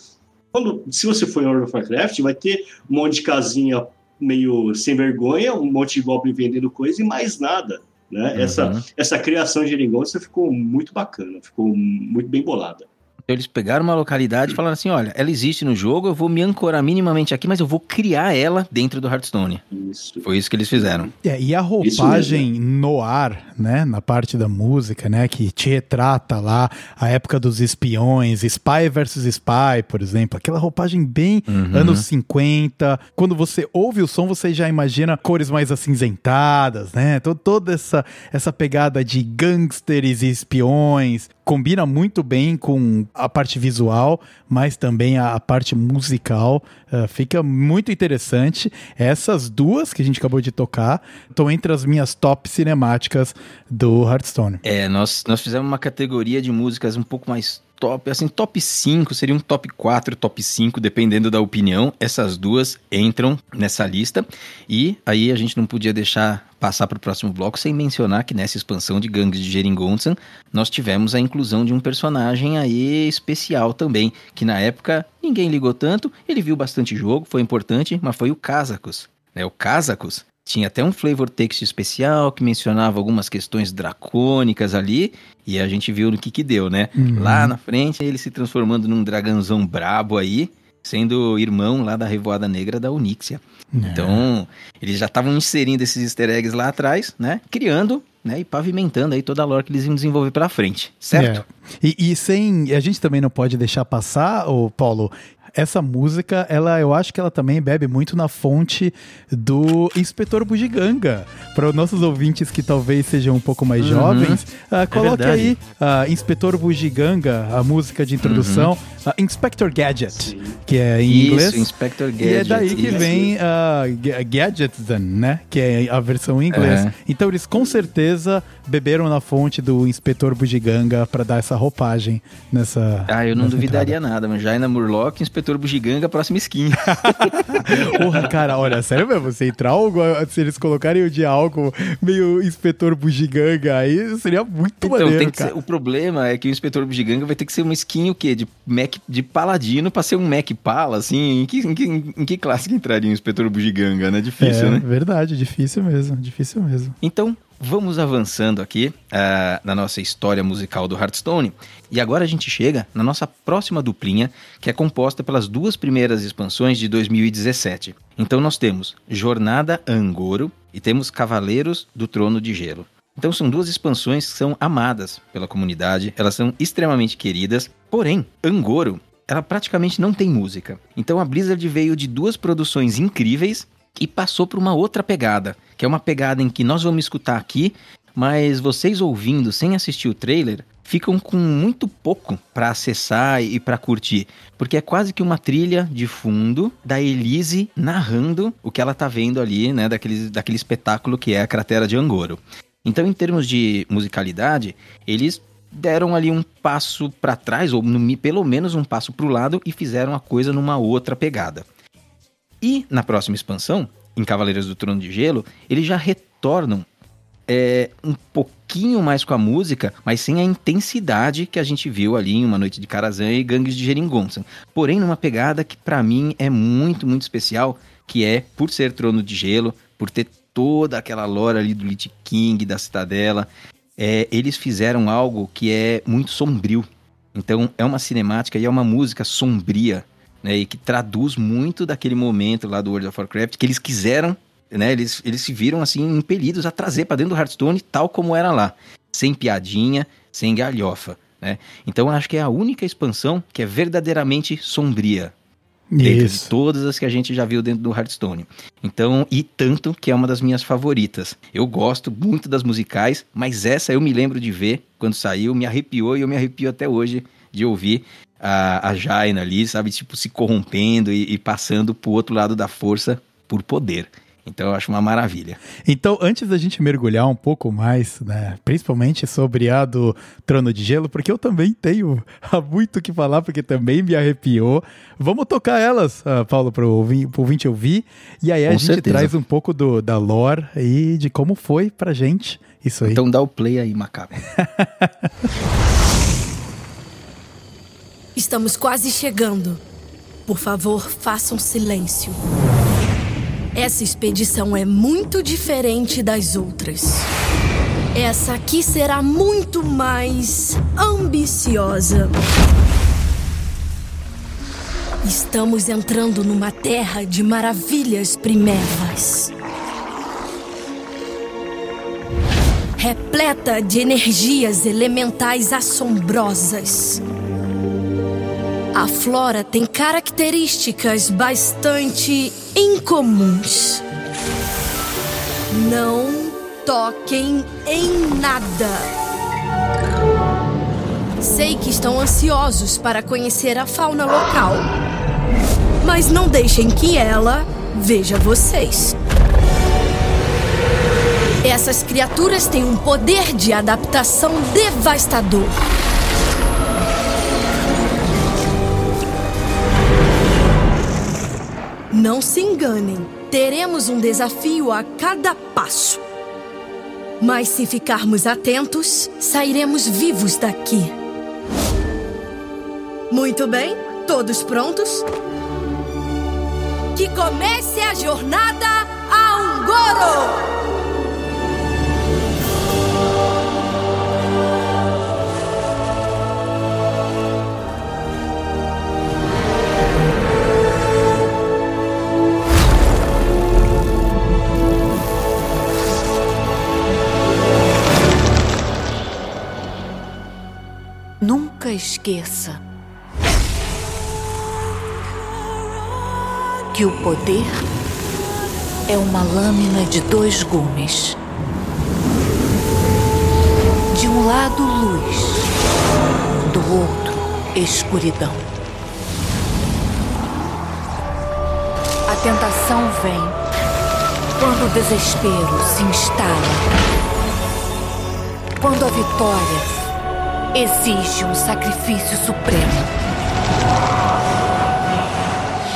quando, se você for em World of Warcraft, vai ter um monte de casinha meio sem vergonha, um monte de goblin vendendo coisa e mais nada, né? Uhum. Essa, essa criação de Geringonça ficou muito bacana, ficou muito bem bolada. Então eles pegaram uma localidade e falaram assim: olha, ela existe no jogo, eu vou me ancorar minimamente aqui, mas eu vou criar ela dentro do Hearthstone. Isso. Foi isso que eles fizeram. É, e a roupagem no ar, né, na parte da música, né, que te retrata lá a época dos espiões, Spy versus Spy, por exemplo, aquela roupagem bem Uhum. anos 50. Quando você ouve o som, você já imagina cores mais acinzentadas, né? To- Toda essa, essa pegada de gangsters e espiões combina muito bem com a parte visual, mas também a, a parte musical. Uh, fica muito interessante. Essas duas que a gente acabou de tocar estão entre as minhas top cinemáticas do Hearthstone. É, nós, nós fizemos uma categoria de músicas um pouco mais top, assim, top 5, seria um top 4, top 5, dependendo da opinião. Essas duas entram nessa lista. E aí a gente não podia deixar passar para o próximo bloco sem mencionar que nessa expansão de Gangues de Geringonsan, nós tivemos a inclusão de um personagem aí especial também, que na época ninguém ligou tanto, ele viu bastante jogo, foi importante, mas foi o Kazakus. Né? O Kazakus tinha até um flavor text especial que mencionava algumas questões dracônicas ali, e a gente viu no que que deu, né? Uhum. Lá na frente, ele se transformando num dragãozão brabo aí, sendo irmão lá da Revoada Negra da Uníxia. Então, eles já estavam inserindo esses easter eggs lá atrás, né? Criando, né? E pavimentando aí toda a lore que eles iam desenvolver pela frente, certo? É. E, e sem. A gente também não pode deixar passar, o Paulo. Essa música, ela, eu acho que ela também bebe muito na fonte do Inspetor Bugiganga. Para os nossos ouvintes que talvez sejam um pouco mais Uhum. jovens, ah, coloque verdade. aí ah, Inspetor Bugiganga, a música de introdução, Uhum. ah, Inspector Gadget, que é em Isso, inglês. Inspector E é daí Gadget, que isso. vem a Gadgetzen, né? Que é a versão em inglês. É. Então eles com certeza beberam na fonte do Inspetor Bugiganga para dar essa roupagem nessa. Ah, eu não duvidaria nada, mas Jaina Murloc, Inspetor Bugiganga, próxima skin. <laughs> Porra, cara, olha, sério mesmo, se entrar algo, se eles colocarem o dia algo meio Inspetor Bugiganga, aí seria muito Então, maneiro, tem que cara. ser- o problema é que o Inspetor Bugiganga vai ter que ser uma skin o quê? De Mac de paladino pra ser um Mac Pala, assim? Em que, em que, em que classe que entraria o Inspetor Bugiganga, né? Difícil, é, né? verdade, difícil mesmo, difícil mesmo. Então, vamos avançando aqui ah, na nossa história musical do Hearthstone. E agora a gente chega na nossa próxima duplinha, que é composta pelas duas primeiras expansões de 2017. Então nós temos Jornada Angoro e temos Cavaleiros do Trono de Gelo. Então são duas expansões que são amadas pela comunidade, elas são extremamente queridas, porém, Angoro, ela praticamente não tem música. Então a Blizzard veio de duas produções incríveis e passou para uma outra pegada, que é uma pegada em que nós vamos escutar aqui, mas vocês ouvindo sem assistir o trailer ficam com muito pouco para acessar e para curtir, porque é quase que uma trilha de fundo da Elise narrando o que ela tá vendo ali, né, daquele, daquele espetáculo que é a cratera de Angoro. Então, em termos de musicalidade, eles deram ali um passo para trás, ou no- pelo menos um passo para o lado, e fizeram a coisa numa outra pegada. E na próxima expansão, em Cavaleiros do Trono de Gelo, eles já retornam é, um pouquinho mais com a música, mas sem a intensidade que a gente viu ali em Uma Noite de Karazhan e Gangues de Geringonça. Porém, numa pegada que pra mim é muito, muito especial, que é por ser Trono de Gelo, por ter toda aquela lore ali do Lich King, da Citadela, é, eles fizeram algo que é muito sombrio. Então é uma cinemática e é uma música sombria, né? E que traduz muito daquele momento lá do World of Warcraft que eles quiseram, né? Eles, eles se viram assim impelidos a trazer para dentro do Hearthstone tal como era lá, sem piadinha, sem galhofa, né? Então eu acho que é a única expansão que é verdadeiramente sombria. Dentro Isso. de todas as que a gente já viu dentro do Hearthstone. Então, e tanto que é uma das minhas favoritas. Eu gosto muito das musicais, mas essa eu me lembro de ver quando saiu, me arrepiou e eu me arrepio até hoje de ouvir a, a Jaina ali, sabe, tipo, se corrompendo e, e passando pro outro lado da força por poder. Então eu acho uma maravilha. Então, antes da gente mergulhar um pouco mais, né, principalmente sobre a do Trono de Gelo, porque eu também tenho <laughs> há muito o que falar, porque também me arrepiou. Vamos tocar elas, ah, Paulo, para o ouvinte ouvir. E aí a Com gente certeza. traz um pouco do, da lore e de como foi pra gente isso aí. Então dá o play aí, Macaco. <laughs> Estamos quase chegando. Por favor, façam silêncio. Essa expedição é muito diferente das outras. Essa aqui será muito mais ambiciosa. Estamos entrando numa terra de maravilhas primevas. Repleta de energias elementais assombrosas. A flora tem características bastante incomuns. Não toquem em nada. Sei que estão ansiosos para conhecer a fauna local, mas não deixem que ela veja vocês. Essas criaturas têm um poder de adaptação devastador. Não se enganem, teremos um desafio a cada passo. Mas se ficarmos atentos, sairemos vivos daqui. Muito bem, todos prontos? Que comece a jornada a Ungoro! Esqueça que o poder é uma lâmina de dois gumes. De um lado, luz, do outro, escuridão. A tentação vem quando o desespero se instala. Quando a vitória exige um sacrifício supremo.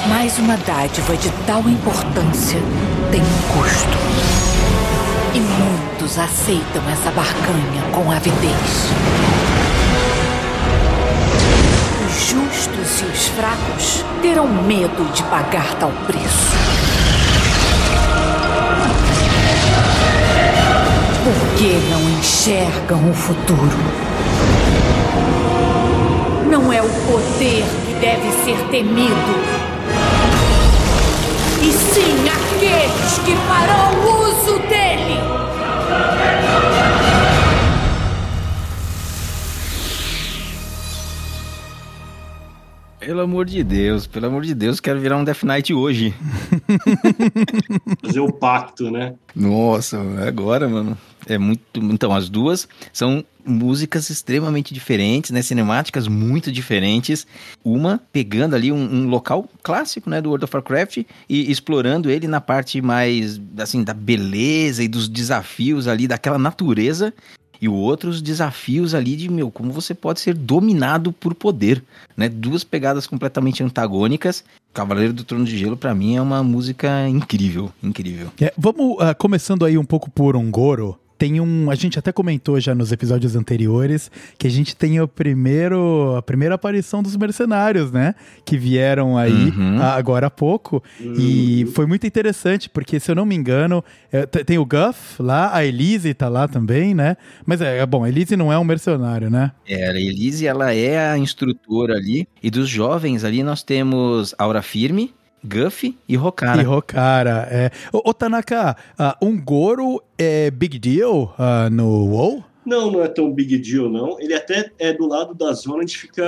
Mas uma dádiva de tal importância tem um custo. E muitos aceitam essa barganha com avidez. Os justos e os fracos terão medo de pagar tal preço. Porque não enxergam o futuro. Não é o poder que deve ser temido, e sim aqueles que farão uso dele. Pelo amor de Deus, pelo amor de Deus, quero virar um Death Knight hoje. <laughs> Fazer o pacto, né? Nossa, agora, mano. É muito. Então, as duas são músicas extremamente diferentes, né? Cinemáticas muito diferentes. Uma pegando ali um, um, local clássico, né? Do World of Warcraft e explorando ele na parte mais, assim, da beleza e dos desafios ali daquela natureza. E o outro, os desafios ali de, meu, como você pode ser dominado por poder, né? Duas pegadas completamente antagônicas. Cavaleiro do Trono de Gelo, para mim, é uma música incrível, incrível. É, vamos uh, começando aí um pouco por Ongoro tem um. A gente até comentou já nos episódios anteriores que a gente tem o primeiro, a primeira aparição dos mercenários, né? Que vieram aí uhum. agora há pouco. Uhum. E foi muito interessante, porque, se eu não me engano, é, tem o Guff lá, a Elise tá lá também, né? Mas é, é bom, a Elise não é um mercenário, né? É, a Elise, ela é a instrutora ali. E dos jovens ali nós temos Aura Firme, Guff e Rokara. E Rokara, é. Ô, ô Tanaka, uh, um Goro é big deal uh, no WoW? Não, não é tão big deal, não. Ele até é do lado da zona onde fica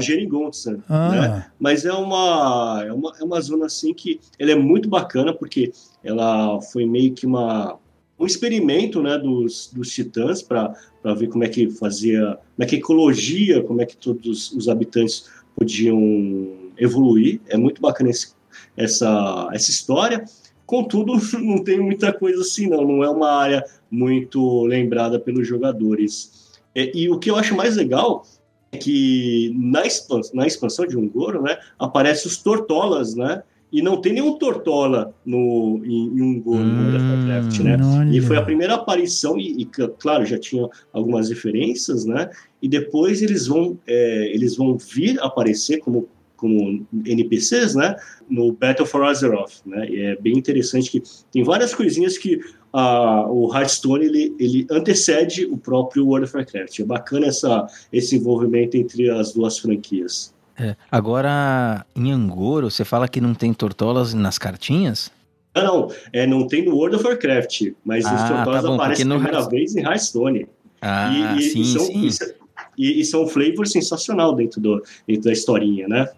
Geringonça, ah. né? Mas é uma, é uma, é uma zona, assim, que ela é muito bacana, porque ela foi meio que uma, um experimento, né, dos, dos titãs para ver como é que fazia, como é que a ecologia, como é que todos os habitantes podiam evoluir. É muito bacana esse essa, essa história. Contudo, <laughs> não tem muita coisa assim, não. Não é uma área muito lembrada pelos jogadores. E, e o que eu acho mais legal é que na expansão, na expansão de Ungoro, né, aparece os Tortolas, né? E não tem nenhum Tortola no, em, em Ungoro, hum, no Warcraft, né? E foi a primeira aparição, e, e, claro, já tinha algumas referências, né? E depois eles vão, é, eles vão vir aparecer como como NPCs, né, no Battle for Azeroth, né, e é bem interessante que tem várias coisinhas que uh, o Hearthstone ele, ele antecede o próprio World of Warcraft. É bacana essa, esse envolvimento entre as duas franquias. É. Agora, em Angoro, você fala que não tem tortolas nas cartinhas? Não, não, é, não tem no World of Warcraft, mas os Ah, tortolas tá bom, aparecem no primeira vez em Hearthstone. Ah, e, e- sim, e são, sim. e E, e são um flavor sensacional dentro, do, dentro da historinha, né?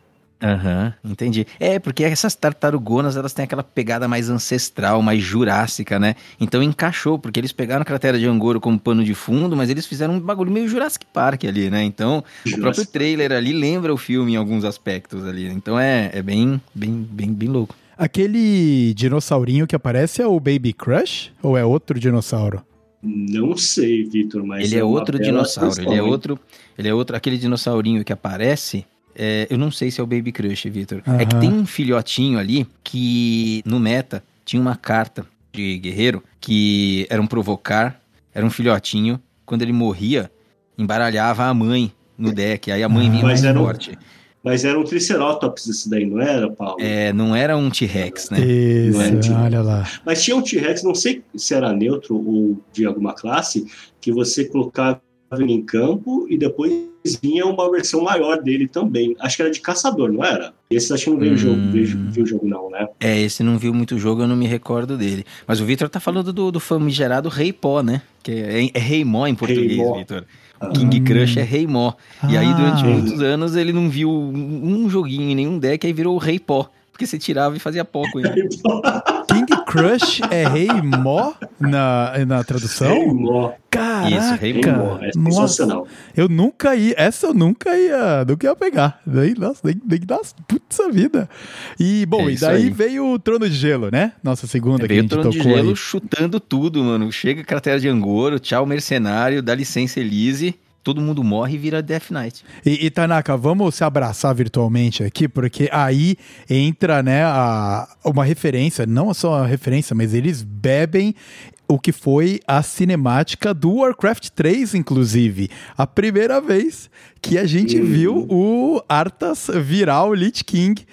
Aham, entendi. É, porque essas tartarugonas, elas têm aquela pegada mais ancestral, mais jurássica, né? Então encaixou, porque eles pegaram a cratera de Angoro como pano de fundo, mas eles fizeram um bagulho meio Jurassic Park ali, né? Então, o próprio Jurassic trailer ali lembra o filme em alguns aspectos ali. Então é, é bem, bem, bem, bem louco. Aquele dinossaurinho que aparece é o Baby Crush? Ou é outro dinossauro? Não sei, Vitor, mas. ele é, uma outro dinossauro, ele é outro, ele é outro, aquele dinossaurinho que aparece, é, eu não sei se é o Baby Crush, Victor. É que tem um filhotinho ali que no meta tinha uma carta de guerreiro que era um provocar, era um filhotinho, quando ele morria, embaralhava a mãe no deck, aí a mãe vinha Mas mais era um- forte. Mas era um Triceratops esse daí, não era, Paulo? É, não era um T-Rex, né? Isso, Não de- olha lá. Mas tinha um T-Rex, não sei se era neutro ou de alguma classe, que você colocava ele em campo e depois vinha uma versão maior dele também. Acho que era de caçador, não era? Esse acho que não veio o Hum. jogo, veio, viu o jogo não, né? É, esse não viu muito jogo, eu não me recordo dele. Mas o Victor tá falando do, do famigerado Rei Pó, né? Que é, é Rei Mó em português. Victor. O King Crush é Rei Mó. E aí, durante Ah. muitos anos, ele não viu um um joguinho em nenhum deck, aí virou o Rei Pó. Porque você tirava e fazia pó com ele. <laughs> Crush é Rei Mó na, na tradução? Rei Mó. Caraca! Isso, Rei Mó, é sensacional. Eu nunca ia. Essa eu nunca ia. Nunca ia pegar. Nem, nossa, nem, nem das putz a vida. E, bom, É e daí aí. veio o Trono de Gelo, né? Nossa segunda que a Veio o gente Trono tocou de Gelo aí. chutando tudo, mano. Chega cratera de Angoro, tchau mercenário, dá licença Elise, todo mundo morre e vira Death Knight. E, e Tanaka, vamos se abraçar virtualmente aqui, porque aí entra, né, a, uma referência, não só a referência, mas eles bebem o que foi a cinemática do Warcraft 3, inclusive. A primeira vez que a gente viu o Arthas virar o Lich King.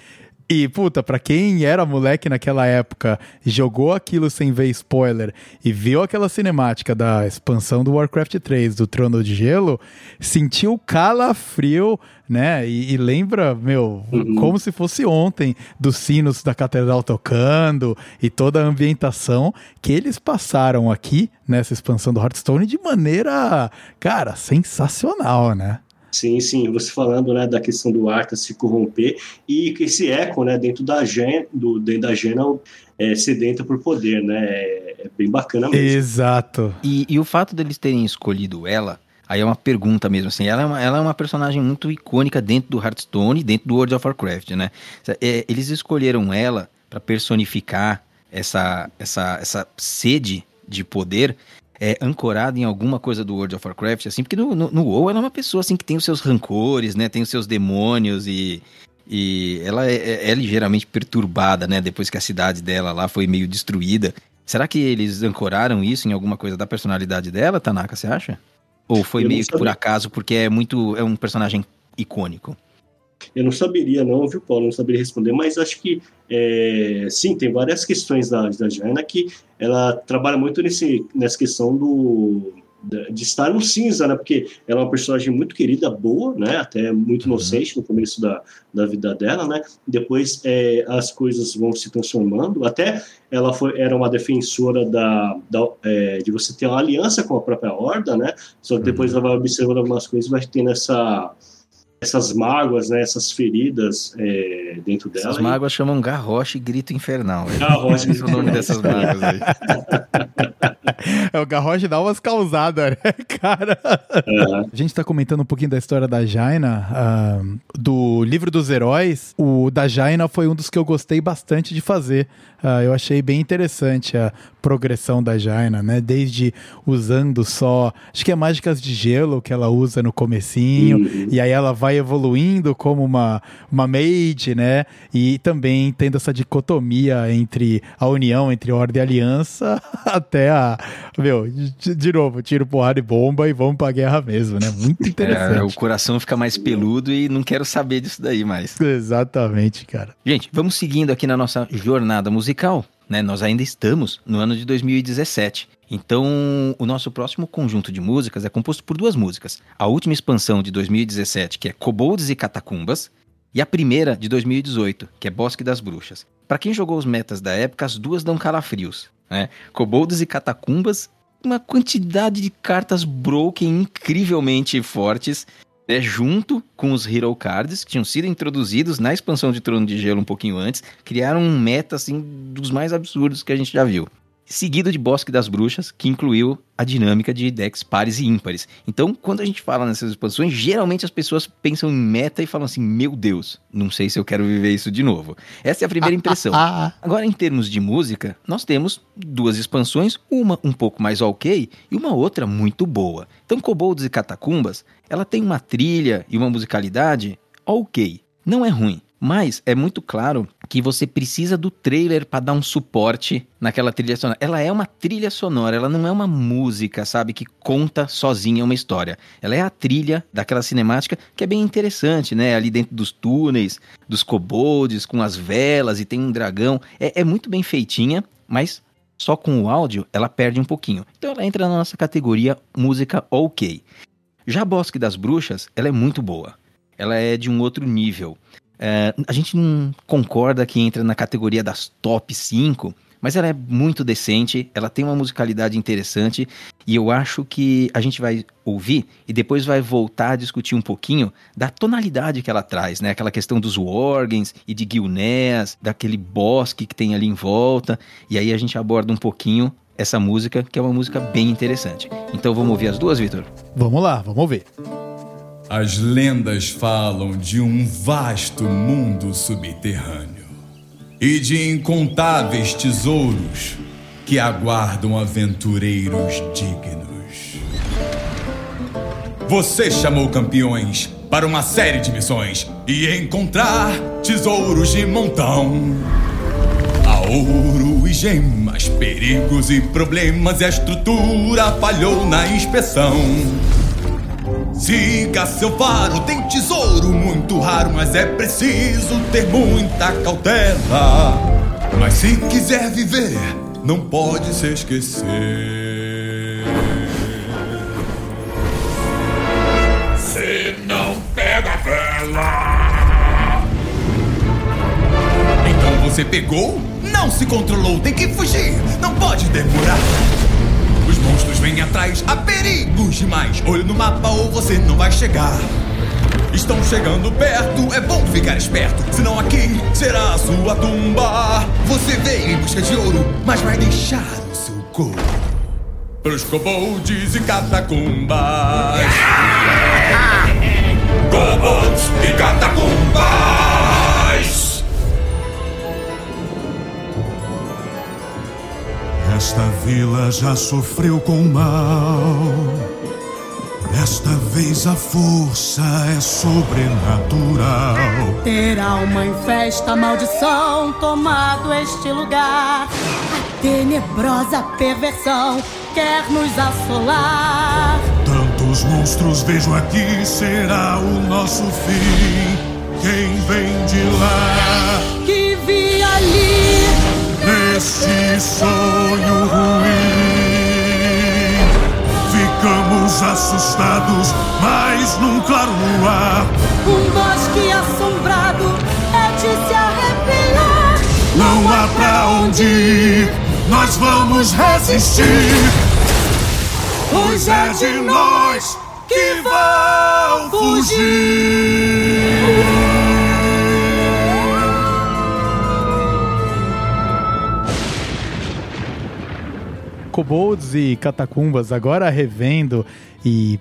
E, puta, pra quem era moleque naquela época, jogou aquilo sem ver spoiler e viu aquela cinemática da expansão do Warcraft 3, do Trono de Gelo, sentiu calafrio, né? E, e lembra, meu, como se fosse ontem, dos sinos da catedral tocando e toda a ambientação que eles passaram aqui nessa expansão do Hearthstone de maneira, cara, sensacional, né? Sim, sim, você falando né, da questão do Arthas se corromper e que esse eco né, dentro da Gen, do, dentro da Gena é sedenta por poder, né? É, é bem bacana mesmo. Exato. E, e o fato deles terem escolhido ela, aí é uma pergunta mesmo, assim, ela é uma, ela é uma personagem muito icônica dentro do Hearthstone e dentro do World of Warcraft, né? É, eles escolheram ela para personificar essa, essa, essa sede de poder é, ancorada em alguma coisa do World of Warcraft, assim, porque no, no, no WoW ela é uma pessoa, assim, que tem os seus rancores, né? Tem os seus demônios e... E ela é, é- é ligeiramente perturbada, né? Depois que a cidade dela lá foi meio destruída. Será que eles ancoraram isso em alguma coisa da personalidade dela, Tanaka, você acha? Ou foi Eu meio que por acaso, porque é muito. é um personagem icônico? Eu não saberia, não, viu, Paulo? Não saberia responder, mas acho que é, sim, tem várias questões da, da Jana que ela trabalha muito nesse, nessa questão do de estar no cinza, né? Porque ela é uma personagem muito querida, boa, né? Até muito inocente no começo da, da vida dela, né? Depois é, as coisas vão se transformando. Até ela foi, era uma defensora da, da, é, de você ter uma aliança com a própria Horda, né? Só que depois ela vai observando algumas coisas, e vai tendo essa essas mágoas, né, essas feridas é, dentro dela. Essas e- mágoas chamam Garrosh e Grito Infernal. É Garrosh e Esse é o nome Grito dessas Infernal. mágoas aí. <laughs> É, o Garrosh dá umas causadas, né, cara? A gente tá comentando um pouquinho da história da Jaina, ah, do livro dos heróis. O da Jaina foi um dos que eu gostei bastante de fazer. Ah, eu achei bem interessante a progressão da Jaina, né? Desde usando só, acho que é mágicas de gelo que ela usa no comecinho, Uhum. e aí ela vai evoluindo como uma, uma mage, né? E também tendo essa dicotomia entre a união entre Ordem e Aliança <laughs> até a. Meu, de, de novo, tiro, porrada e bomba e vamos pra guerra mesmo, né? Muito É, interessante. o coração fica mais peludo e não quero saber disso daí mais. Exatamente, cara. Gente, vamos seguindo aqui na nossa jornada musical, né? Nós ainda estamos no ano de 2017. Então, o nosso próximo conjunto de músicas é composto por duas músicas. A última expansão de 2017, que é Kobolds e Catacumbas, e a primeira de 2018, que é Bosque das Bruxas. Para quem jogou os metas da época, as duas dão calafrios. Né? Kobolds e Catacumbas, uma quantidade de cartas broken incrivelmente fortes, né? junto com os Hero Cards, que tinham sido introduzidos na expansão de Trono de Gelo um pouquinho antes, criaram um meta assim, dos mais absurdos que a gente já viu seguido de Bosque das Bruxas, que incluiu a dinâmica de decks pares e ímpares. Então, quando a gente fala nessas expansões, geralmente as pessoas pensam em meta e falam assim: meu Deus, não sei se eu quero viver isso de novo. Essa é a primeira impressão. Agora, em termos de música, nós temos duas expansões, uma um pouco mais ok e uma outra muito boa. Então, Kobolds e Catacumbas, ela tem uma trilha e uma musicalidade ok. Não é ruim. Mas é muito claro que você precisa do trailer para dar um suporte naquela trilha sonora. Ela é uma trilha sonora, ela não é uma música, sabe, que conta sozinha uma história. Ela é a trilha daquela cinemática que é bem interessante, né? Ali dentro dos túneis, dos kobolds, com as velas e tem um dragão. É, é muito bem feitinha, mas só com o áudio ela perde um pouquinho. Então ela entra na nossa categoria música ok. Já Bosque das Bruxas, ela é muito boa. Ela é de um outro nível. É, a gente não concorda que entra na categoria das top 5, mas ela é muito decente, ela tem uma musicalidade interessante e eu acho que a gente vai ouvir e depois vai voltar a discutir um pouquinho da tonalidade que ela traz, né? Aquela questão dos organs e de Guilnés, daquele bosque que tem ali em volta, e aí a gente aborda um pouquinho essa música, que é uma música bem interessante. Então vamos ouvir as duas, Vitor? Vamos lá, vamos ouvir. As lendas falam de um vasto mundo subterrâneo e de incontáveis tesouros que aguardam aventureiros dignos. Você chamou campeões para uma série de missões e encontrar tesouros de montão. Há ouro e gemas, perigos e problemas, e a estrutura falhou na inspeção. Siga seu faro, tem tesouro muito raro, mas é preciso ter muita cautela. Mas se quiser viver, não pode se esquecer. Se não pega a vela. Então você pegou? Não se controlou, tem que fugir, não pode demorar. Os monstros vêm atrás, há perigos demais. Olho no mapa ou você não vai chegar. Estão chegando perto, é bom ficar esperto. Senão aqui será a sua tumba. Você veio em busca de ouro, mas vai deixar o seu corpo. Pros kobolds e catacumbas. <laughs> Kobolds e catacumbas. Vila já sofreu com o mal. Desta vez a força é sobrenatural. Ter alma em festa, maldição tomado este lugar. A tenebrosa perversão quer nos assolar. Tantos monstros vejo aqui, será o nosso fim. Quem vem de lá? Que neste sonho ruim. Ficamos assustados, mas num claro luar. Um bosque assombrado é de se arrepiar. Não há pra onde ir, nós vamos resistir. Pois é de nós que vão fugir. Kobolds e Catacumbas, agora revendo e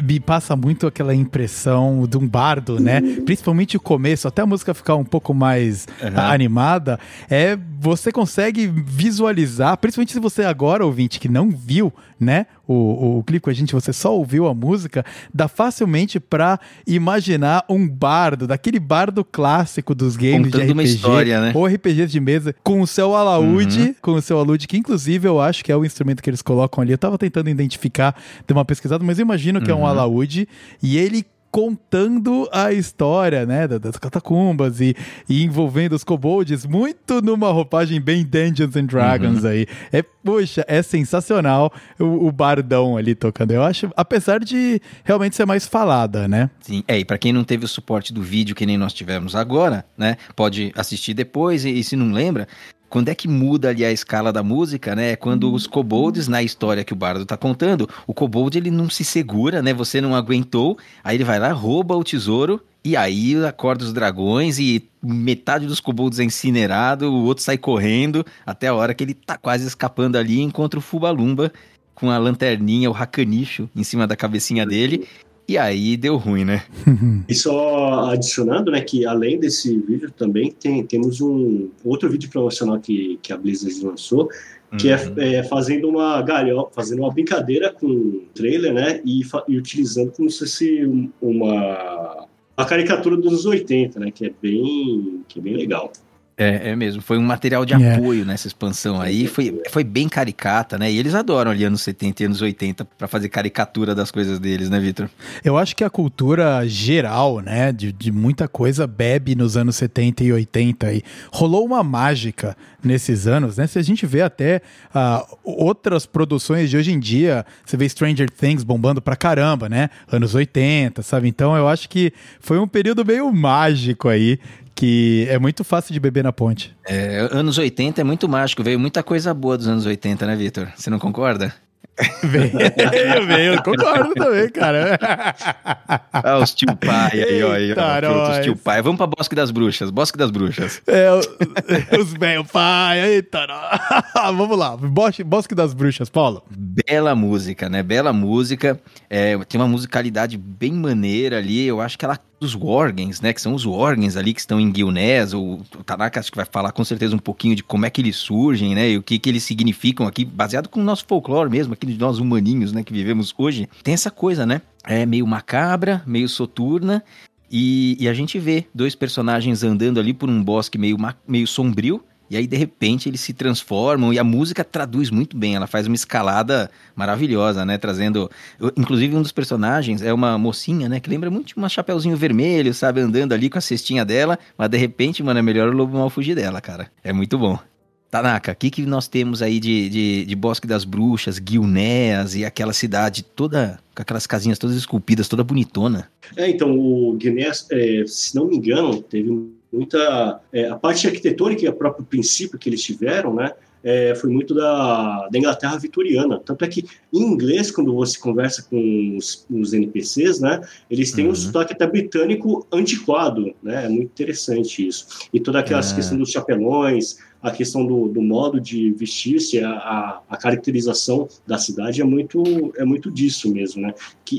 me passa muito aquela impressão de um bardo, né? Principalmente o começo, até a música ficar um pouco mais uhum. animada, é você consegue visualizar, principalmente se você agora, ouvinte, que não viu, né, o, o, o clipe com a gente, você só ouviu a música, dá facilmente para imaginar um bardo, daquele bardo clássico dos games Contando de RPG, uma história, né? ou RPGs de mesa, com o seu alaúde, uhum. com o seu alaúde, que inclusive eu acho que é o instrumento que eles colocam ali. Eu tava tentando identificar, dei uma pesquisada, mas eu imagino que uhum. é um alaúde e ele contando a história, né, das catacumbas e, e envolvendo os kobolds, muito numa roupagem bem Dungeons and Dragons uhum. aí. É, poxa, é sensacional o, o, bardão ali tocando. Eu acho, apesar de realmente ser mais falada, né? Sim, é, e pra quem não teve o suporte do vídeo que nem nós tivemos agora, né, pode assistir depois e, e se não lembra, quando é que muda ali a escala da música, né? É quando os kobolds, na história que o bardo tá contando, o kobold ele não se segura, né? Você não aguentou, aí ele vai lá, rouba o tesouro e aí acorda os dragões e metade dos kobolds é incinerado, o outro sai correndo até a hora que ele tá quase escapando ali e encontra o Fubalumba com a lanterninha, o racanicho em cima da cabecinha dele. E aí deu ruim, né? <laughs> e só adicionando, né, que além desse vídeo também tem, temos um outro vídeo promocional que, que a Blizzard lançou, que é, uhum. é, é, fazendo uma galho, fazendo uma brincadeira com o trailer, né, e, e utilizando como se fosse uma, uma caricatura dos anos 80, né, que é bem, que é bem legal. É, é mesmo, foi um material de yeah. apoio nessa expansão aí, foi, foi bem caricata, né? E eles adoram ali anos 70 e anos 80 para fazer caricatura das coisas deles, né, Vitor? Eu acho que a cultura geral, né, de, de muita coisa bebe nos anos 70 e 80 e rolou uma mágica nesses anos, né? Se a gente vê até uh, outras produções de hoje em dia, você vê Stranger Things bombando pra caramba, né? Anos 80, sabe? Então eu acho que foi um período meio mágico aí que é muito fácil de beber na ponte. É, anos 80 é muito mágico, veio muita coisa boa dos anos 80, né, Vitor? Você não concorda? veio, veio, eu concordo também, cara. <laughs> ah, os tio pai aí, ó. Aí, ó os tio pai. Vamos pra Bosque das Bruxas, Bosque das Bruxas. É, <laughs> os velho pai, eita, <laughs> Vamos lá, Bosque, Bosque das Bruxas, Paulo. Bela música, né? Bela música. É, tem uma musicalidade bem maneira ali. Eu acho que ela dos Worgens, né? Que são os Worgens ali que estão em Guilnés. O, o Tanaka acho que vai falar com certeza um pouquinho de como é que eles surgem, né? E o que, que eles significam aqui, baseado com o nosso folclore mesmo, aqui de nós humaninhos, né? Que vivemos hoje. Tem essa coisa, né? É meio macabra, meio soturna. E, e a gente vê dois personagens andando ali por um bosque meio, meio sombrio e aí, de repente, eles se transformam e a música traduz muito bem. Ela faz uma escalada maravilhosa, né? Trazendo. Inclusive, um dos personagens é uma mocinha, né? Que lembra muito de uma chapeuzinho vermelho, sabe? Andando ali com a cestinha dela. Mas de repente, mano, é melhor o lobo mal fugir dela, cara. É muito bom. Tanaka, o que, que nós temos aí de, de, de Bosque das Bruxas, Guilnéas e aquela cidade toda, com aquelas casinhas todas esculpidas, toda bonitona? É, então, o Guilnéas, é, se não me engano, teve muita é, a parte arquitetônica e o próprio princípio que eles tiveram, né, é, foi muito da, da Inglaterra vitoriana. Tanto é que, em inglês, quando você conversa com os, os NPCs, né, eles têm uhum. um sotaque até britânico antiquado. Né, é muito interessante isso. E toda aquela é. questão dos chapelões, a questão do, do modo de vestir-se, a, a, a, caracterização da cidade é muito, é muito disso mesmo, né? Que,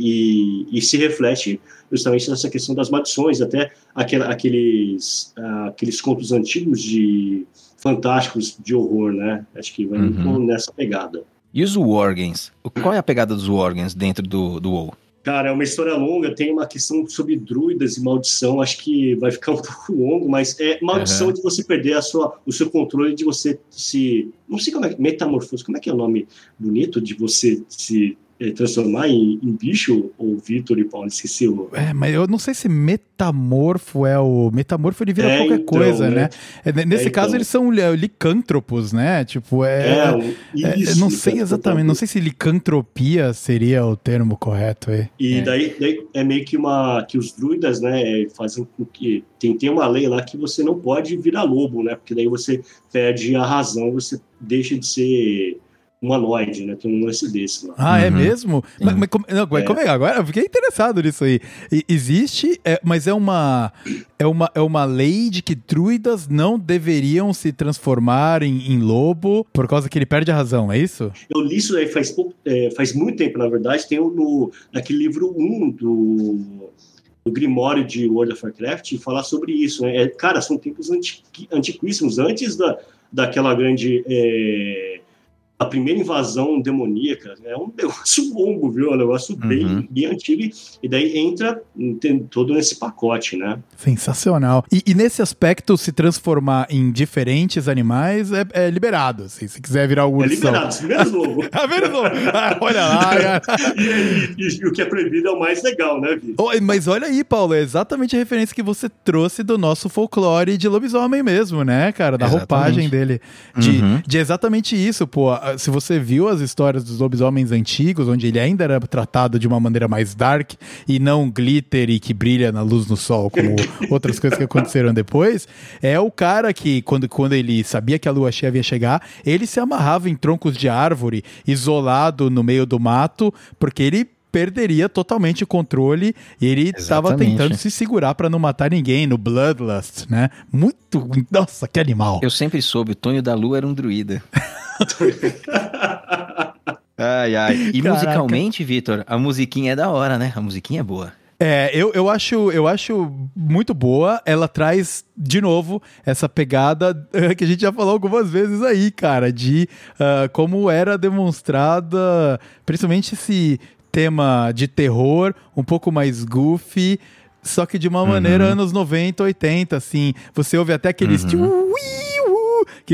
e, e se reflete justamente nessa questão das maldições, até aquel, aqueles, uh, aqueles contos antigos de fantásticos de horror, né? Acho que vai uhum. muito nessa pegada. E os Worgens? Qual é a pegada dos Worgens dentro do, do WoW? Cara, é uma história longa, tem uma questão sobre druidas e maldição, acho que vai ficar um <laughs> pouco longo, mas é maldição uhum. de você perder a sua, o seu controle, de você se. Não sei como é metamorfose, como é que é o nome bonito de você se é, transformar em, em, bicho, ou Vitor e Paulo, esqueci o... É, mas eu não sei se metamorfo é o... Metamorfo ele vira é, qualquer então, coisa, né? né? Nesse é, caso então. eles são licântropos, né? Tipo, é... é, é isso, não sei exatamente, não sei se licantropia seria o termo correto aí. E daí, daí, é meio que uma... que os druidas, né, fazem com que... Tem, tem uma lei lá que você não pode virar lobo, né? Porque daí você perde a razão, você deixa de ser humanoide, né? Tem um lance desse lá. Ah, é uhum. é mesmo? Mas, mas, como, não, é. como é? Agora eu fiquei interessado nisso aí. E, existe, é, mas é uma, é, uma, é uma lei de que druidas não deveriam se transformar em, em lobo por causa que ele perde a razão, é isso? Eu li isso aí faz, pouco, é, faz muito tempo, na verdade. Tem no, naquele livro 1 do do Grimório de World of Warcraft falar sobre isso. Né? É, cara, são tempos antiquíssimos, antes da, daquela grande é, a primeira invasão demoníaca é um negócio <laughs> longo, viu? É um negócio uhum. bem, bem antigo. E daí entra tem todo nesse pacote, né? Sensacional. E, e, nesse aspecto, se transformar em diferentes animais é, é liberado. Assim, se quiser virar urso. É liberado, menos lobo. ah, menos lobo. Ah, olha lá. <laughs> e, e, e, o que é proibido é o mais legal, né, Vi? Oh, mas olha aí, Paulo, é exatamente a referência que você trouxe do nosso folclore de lobisomem mesmo, né, cara? Da exatamente. roupagem dele. De, uhum. de exatamente isso, pô se você viu as histórias dos lobisomens antigos, onde ele ainda era tratado de uma maneira mais dark e não glitter e que brilha na luz no sol, como <laughs> outras coisas que aconteceram depois, é o cara que, quando, quando ele sabia que a lua cheia ia chegar, ele se amarrava em troncos de árvore, isolado no meio do mato, porque ele perderia totalmente o controle e ele estava tentando se segurar para não matar ninguém no Bloodlust, né? Muito, nossa, que animal. Eu sempre soube, o Tonho da Lua era um druida. <laughs> ai, ai. E Caraca. musicalmente, Vitor, a musiquinha é da hora, né? A musiquinha é boa. É, eu, eu, acho, eu acho muito boa. Ela traz, de novo, essa pegada que a gente já falou algumas vezes aí, cara, de uh, como era demonstrada, principalmente esse tema de terror, um pouco mais goofy, só que de uma uhum. maneira anos 90, 80, assim. Você ouve até aquele uhum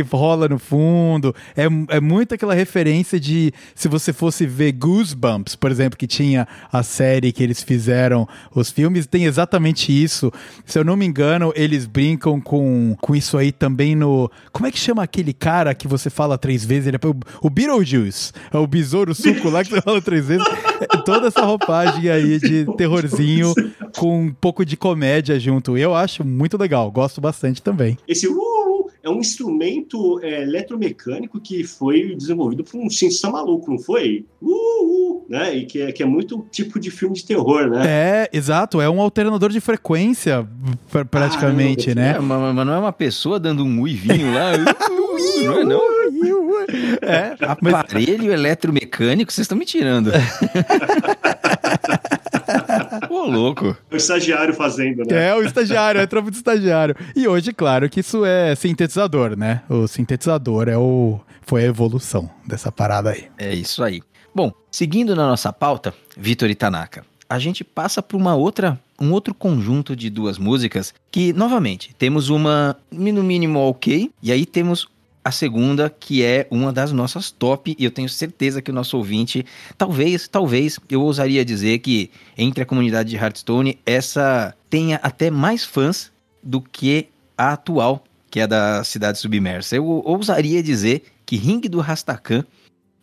que rola no fundo. É, é muito aquela referência de se você fosse ver Goosebumps, por exemplo, que tinha a série que eles fizeram, os filmes, tem exatamente isso. Se eu não me engano, eles brincam com, com isso aí também no. Como é que chama aquele cara que você fala três vezes? Ele é o, o Beetlejuice, é o besouro suco lá que você fala três vezes. É toda essa roupagem aí de terrorzinho com um pouco de comédia junto. Eu acho muito legal, gosto bastante também. Esse uh é um instrumento é, eletromecânico que foi desenvolvido por um cientista maluco, não foi? Uh, uh, né? E que é, que é muito tipo de filme de terror, né? É, exato. É um alternador de frequência, pr praticamente, ah, né? É, mas, mas, não é uma pessoa dando um uivinho lá? <laughs> não é, não? É, aparelho eletromecânico, vocês estão me tirando. <laughs> Louco. O estagiário fazendo, né? É, o estagiário, é trampo de estagiário. E hoje, claro, que isso é sintetizador, né? O sintetizador é o... foi a evolução dessa parada aí. É isso aí. Bom, seguindo na nossa pauta, Vitor e Tanaka, a gente passa por uma outra um outro conjunto de duas músicas que, novamente, temos uma no mínimo ok, e aí temos a segunda, que é uma das nossas top, e eu tenho certeza que o nosso ouvinte, talvez, talvez, eu ousaria dizer que entre a comunidade de Hearthstone, essa tenha até mais fãs do que a atual, que é da Cidade Submersa. Eu ousaria dizer que Ring do Rastakhan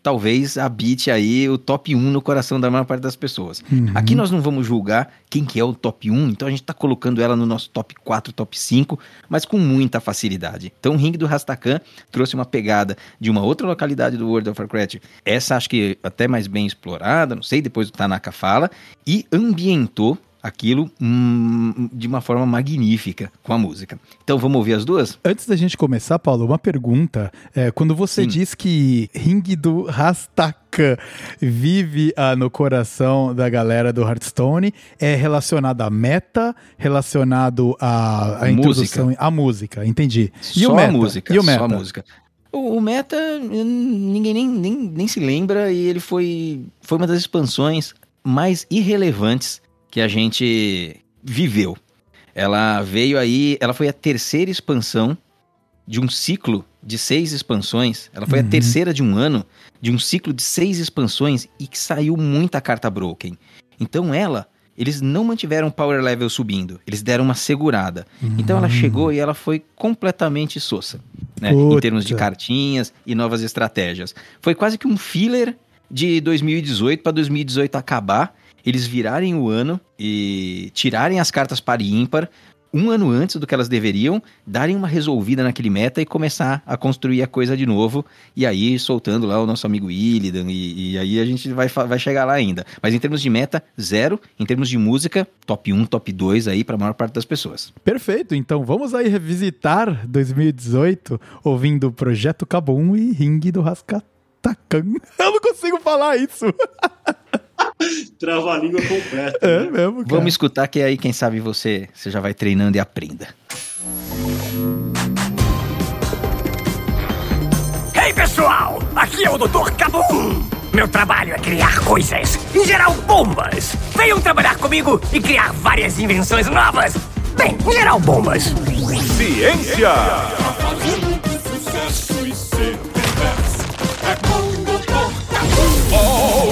talvez habite aí o top 1 no coração da maior parte das pessoas. Uhum. Aqui nós não vamos julgar quem que é o top 1, então a gente está colocando ela no nosso top 4, top 5, mas com muita facilidade. Então o ringue do Rastakhan trouxe uma pegada de uma outra localidade do World of Warcraft, essa acho que até mais bem explorada, não sei, depois o Tanaka fala, e ambientou aquilo hum, de uma forma magnífica com a música. Então vamos ouvir as duas? Antes da gente começar, Paulo, uma pergunta. É, quando você Sim. diz que Ring do Rastakhan vive ah, no coração da galera do Hearthstone, é relacionado à meta, relacionado à, à introdução, à música, entendi. E só o meta? a música, e o meta? só a música. O, o meta, ninguém nem, nem, nem se lembra e ele foi, foi uma das expansões mais irrelevantes que a gente viveu. Ela veio aí, ela foi a terceira expansão de um ciclo de seis expansões. Ela foi uhum. a terceira de um ano de um ciclo de seis expansões e que saiu muita carta broken. Então ela, eles não mantiveram o power level subindo, eles deram uma segurada. Uhum. Então ela chegou e ela foi completamente sossa, né? Em termos de cartinhas e novas estratégias. Foi quase que um filler de 2018 para 2018 acabar eles virarem o ano e tirarem as cartas par e ímpar um ano antes do que elas deveriam, darem uma resolvida naquele meta e começar a construir a coisa de novo. E aí, soltando lá o nosso amigo Illidan, e, e aí a gente vai, vai chegar lá ainda. Mas em termos de meta, zero. Em termos de música, top 1, top 2 aí para a maior parte das pessoas. Perfeito, então vamos aí revisitar 2018 ouvindo Projeto Cabum e Ring do Rascatacan. <laughs> Eu não consigo falar isso. <laughs> <laughs> Trava a língua completa. É né? mesmo, cara. Vamos escutar que aí, quem sabe, você, você já vai treinando e aprenda. Hey, pessoal! Aqui é o Dr. Kabum! Meu trabalho é criar coisas, em geral bombas. Venham trabalhar comigo e criar várias invenções novas. Bem, em geral bombas. Ciência! Oh yeah!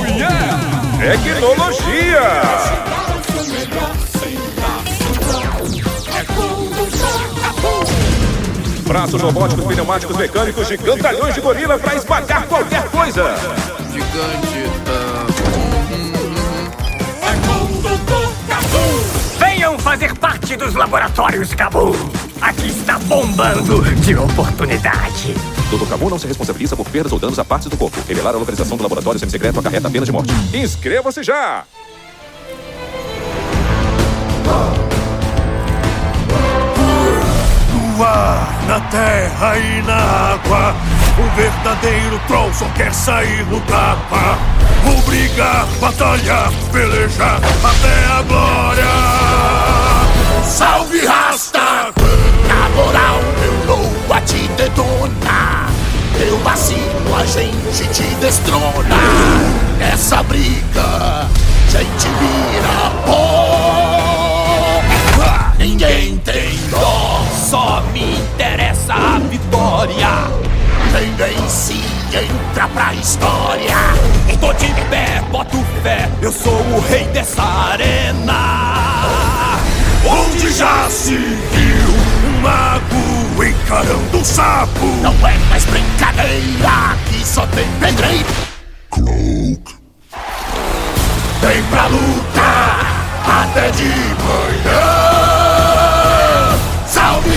Tecnologia! Braços robóticos, pneumáticos, mecânicos, gigantalhões de gorila para esmagar qualquer coisa. Gigante. Venham fazer parte dos laboratórios Kabum. Aqui está bombando de oportunidade. Dr. Camu não se responsabiliza por perdas ou danos a partes do corpo. Revelar a localização do laboratório semissecreto acarreta a pena de morte. Inscreva-se já! No ar, na terra e na água, o verdadeiro troll só quer sair no tapa. Vou brigar, batalhar, pelejar até a glória. Salve Rasta! Te detona. Eu vacilo, a gente te destrona. Nessa briga, gente vira pó. Ninguém tem dó. Só me interessa a vitória. Quem vence entra pra história. Tô de pé, boto fé, eu sou o rei dessa arena. Onde já se viu um mago encarando sapo? Não é mais brincadeira, aqui só tem pedreiro. Cloak. Vem pra luta, até de manhã. Salve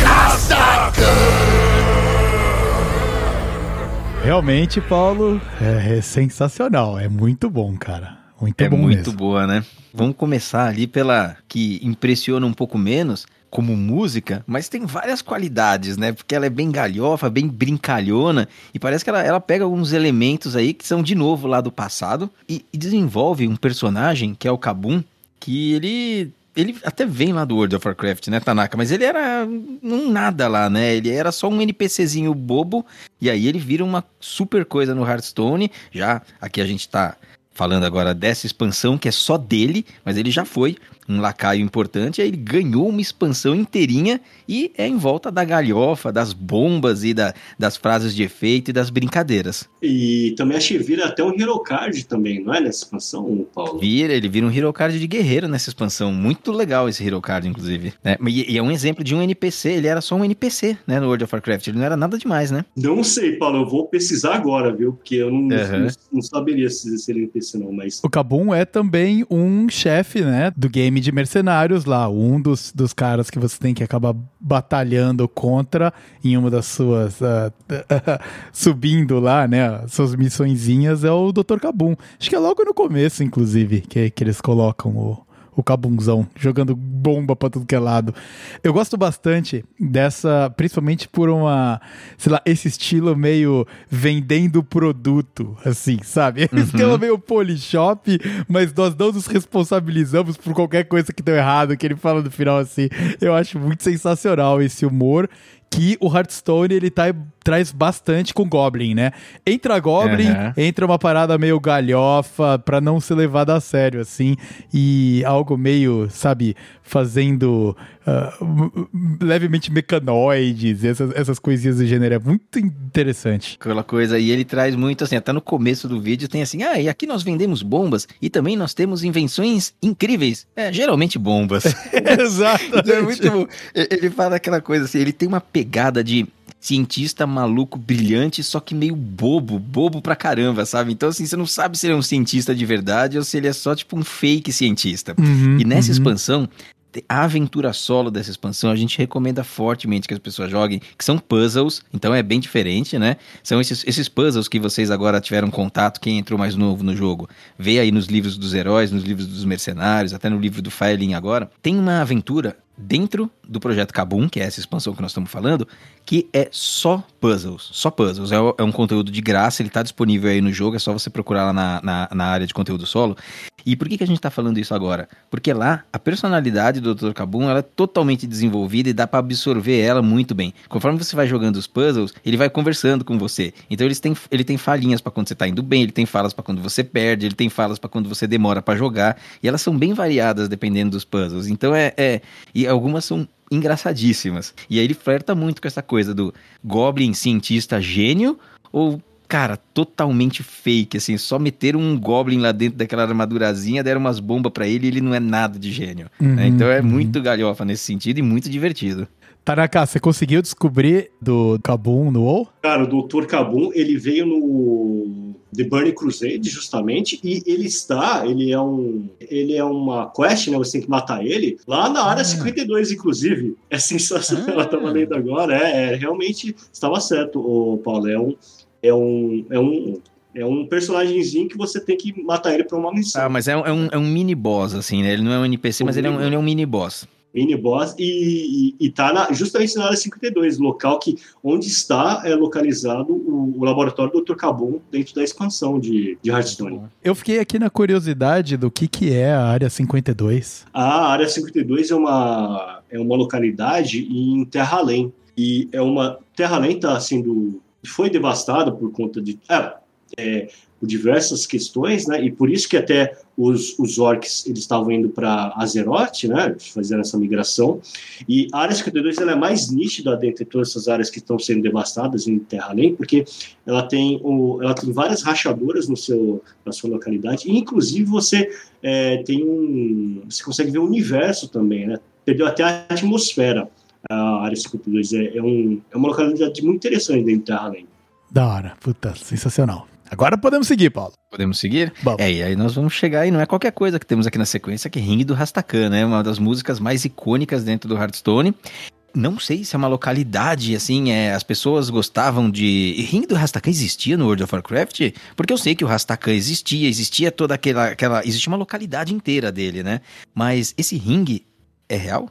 Realmente, Paulo, é, é sensacional. É muito bom, cara. Muito é bom muito mesmo. boa, né? Vamos começar ali pela que impressiona um pouco menos como música, mas tem várias qualidades, né? Porque ela é bem galhofa, bem brincalhona e parece que ela, ela pega alguns elementos aí que são de novo lá do passado e, e desenvolve um personagem que é o Kabum, que ele ele até vem lá do World of Warcraft, né, Tanaka? Mas ele era um nada lá, né? Ele era só um NPCzinho bobo. E aí ele vira uma super coisa no Hearthstone. Já aqui a gente tá falando agora dessa expansão que é só dele, mas ele já foi um lacaio importante, aí ele ganhou uma expansão inteirinha e é em volta da galhofa, das bombas e da, das frases de efeito e das brincadeiras. E também acho que vira até um Hero Card também, não é nessa expansão, Paulo? Vira, ele vira um Hero Card de guerreiro nessa expansão. Muito legal esse Hero Card, inclusive. né? E, e é um exemplo de um NPC, ele era só um NPC, né, no World of Warcraft. Ele não era nada demais, né? Não sei, Paulo, eu vou pesquisar agora, viu? Porque eu não, Uhum. não, não saberia se se ele é NPC não, mas... O Kabum é também um chefe, né, do game de mercenários lá. Um dos, dos caras que você tem que acabar batalhando contra em uma das suas. ah, <laughs> subindo lá, né? Suas missõezinhas é o Dr. Kabum. Acho que é logo no começo, inclusive, que, que eles colocam o, o Kabumzão, jogando bomba pra tudo que é lado. Eu gosto bastante dessa, principalmente por uma, sei lá, esse estilo meio vendendo produto, assim, sabe? <laughs> Esse Uhum. esquema meio polishop, mas nós não nos responsabilizamos por qualquer coisa que deu errado, que ele fala no final, assim. Eu acho muito sensacional esse humor que o Hearthstone ele tá, traz bastante com Goblin, né? Entra Goblin, Aham. entra uma parada meio galhofa pra não ser levada a sério, assim, e algo meio, sabe, fazendo ah, levemente mecanoides, essas, essas coisinhas do gênero. É muito interessante. Aquela coisa, e ele traz muito assim, até no começo do vídeo tem assim, ah, e aqui nós vendemos bombas e também nós temos invenções incríveis. É, geralmente bombas. <laughs> Exatamente. é muito bom. Ele fala aquela coisa assim, ele tem uma pegada de cientista maluco, brilhante, só que meio bobo, bobo pra caramba, sabe? Então assim, você não sabe se ele é um cientista de verdade ou se ele é só tipo um fake cientista. Uhum, e nessa uhum. expansão, a aventura solo dessa expansão, a gente recomenda fortemente que as pessoas joguem, que são puzzles, então é bem diferente, né? São esses, esses puzzles que vocês agora tiveram contato, quem entrou mais novo no jogo, vê aí nos livros dos heróis, nos livros dos mercenários, até no livro do Firelin agora. Tem uma aventura dentro do projeto Kabum, que é essa expansão que nós estamos falando, que é só puzzles. Só puzzles. É, é um conteúdo de graça, ele está disponível aí no jogo, é só você procurar lá na, na, na área de conteúdo solo. E por que, que a gente está falando isso agora? Porque lá a personalidade do Dr. Kabum ela é totalmente desenvolvida e dá para absorver ela muito bem. Conforme você vai jogando os puzzles, ele vai conversando com você. Então eles têm, ele tem falinhas para quando você está indo bem, ele tem falas para quando você perde, ele tem falas para quando você demora para jogar. E elas são bem variadas dependendo dos puzzles. Então é, é e algumas são engraçadíssimas. E aí ele flerta muito com essa coisa do Goblin cientista gênio ou cara, totalmente fake, assim, só meteram um Goblin lá dentro daquela armadurazinha, deram umas bombas para ele e ele não é nada de gênio. Né? Uhum, né? Então é uhum. muito galhofa nesse sentido e muito divertido. Tanaka, você conseguiu descobrir do Kabum no WoW? Cara, o Dr. Kabum, ele veio no The Burning Crusade, justamente, e ele está, ele é um, ele é uma quest, né, você tem que matar ele, lá na área ah. 52, inclusive. É sensacional, ah. ela tava lendo agora, é, é, realmente, estava certo, o Paulo, é um, é um, é um, é um personagemzinho que você tem que matar ele pra uma missão. Ah, mas é um, é um, é um mini boss, assim, né? Ele não é um NPC, mas ele é um, ele é um mini boss. Mini boss e, e, e tá na, justamente na área 52, local que onde está é localizado o, o laboratório do Dr. Cabum dentro da expansão de, de Hearthstone. Eu fiquei aqui na curiosidade do que, que é a área 52. A área 52 é uma, é uma localidade em Terra Além. E é uma. Terra Além está sendo foi devastada por conta de é, é, por diversas questões, né? E por isso que até os, os orcs eles estavam indo para Azeroth, né? Fazendo essa migração. E a área 52 ela é mais nítida dentre todas essas áreas que estão sendo devastadas em Terra Além, porque ela tem o, ela tem várias rachaduras no seu na sua localidade. E inclusive você é, tem um você consegue ver o universo também, né? Perdeu até a atmosfera a área 52. É, é, um, é uma localidade muito interessante dentro de Terra Além. Da hora, puta, sensacional. Agora podemos seguir, Paulo. Podemos seguir? Bom. É, e aí nós vamos chegar e não é qualquer coisa que temos aqui na sequência, que é Ring do Rastakan, né? Uma das músicas mais icônicas dentro do Hearthstone. Não sei se é uma localidade, assim, é, as pessoas gostavam de... Ring do Rastakan existia no World of Warcraft? Porque eu sei que o Rastakan existia, existia toda aquela... aquela existia uma localidade inteira dele, né? Mas esse ring é real?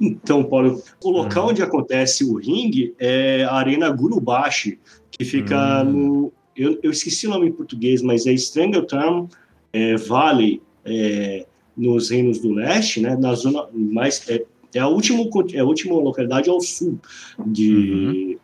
Então, Paulo, o local hum. onde acontece o ringue é a Arena Gurubashi, que fica hum. no. Eu, eu, esqueci o nome em português, mas é Strangletown é, Valley, é, nos Reinos do Leste, né? Na zona mais. É, é, a, última, é a última localidade ao sul de, uhum.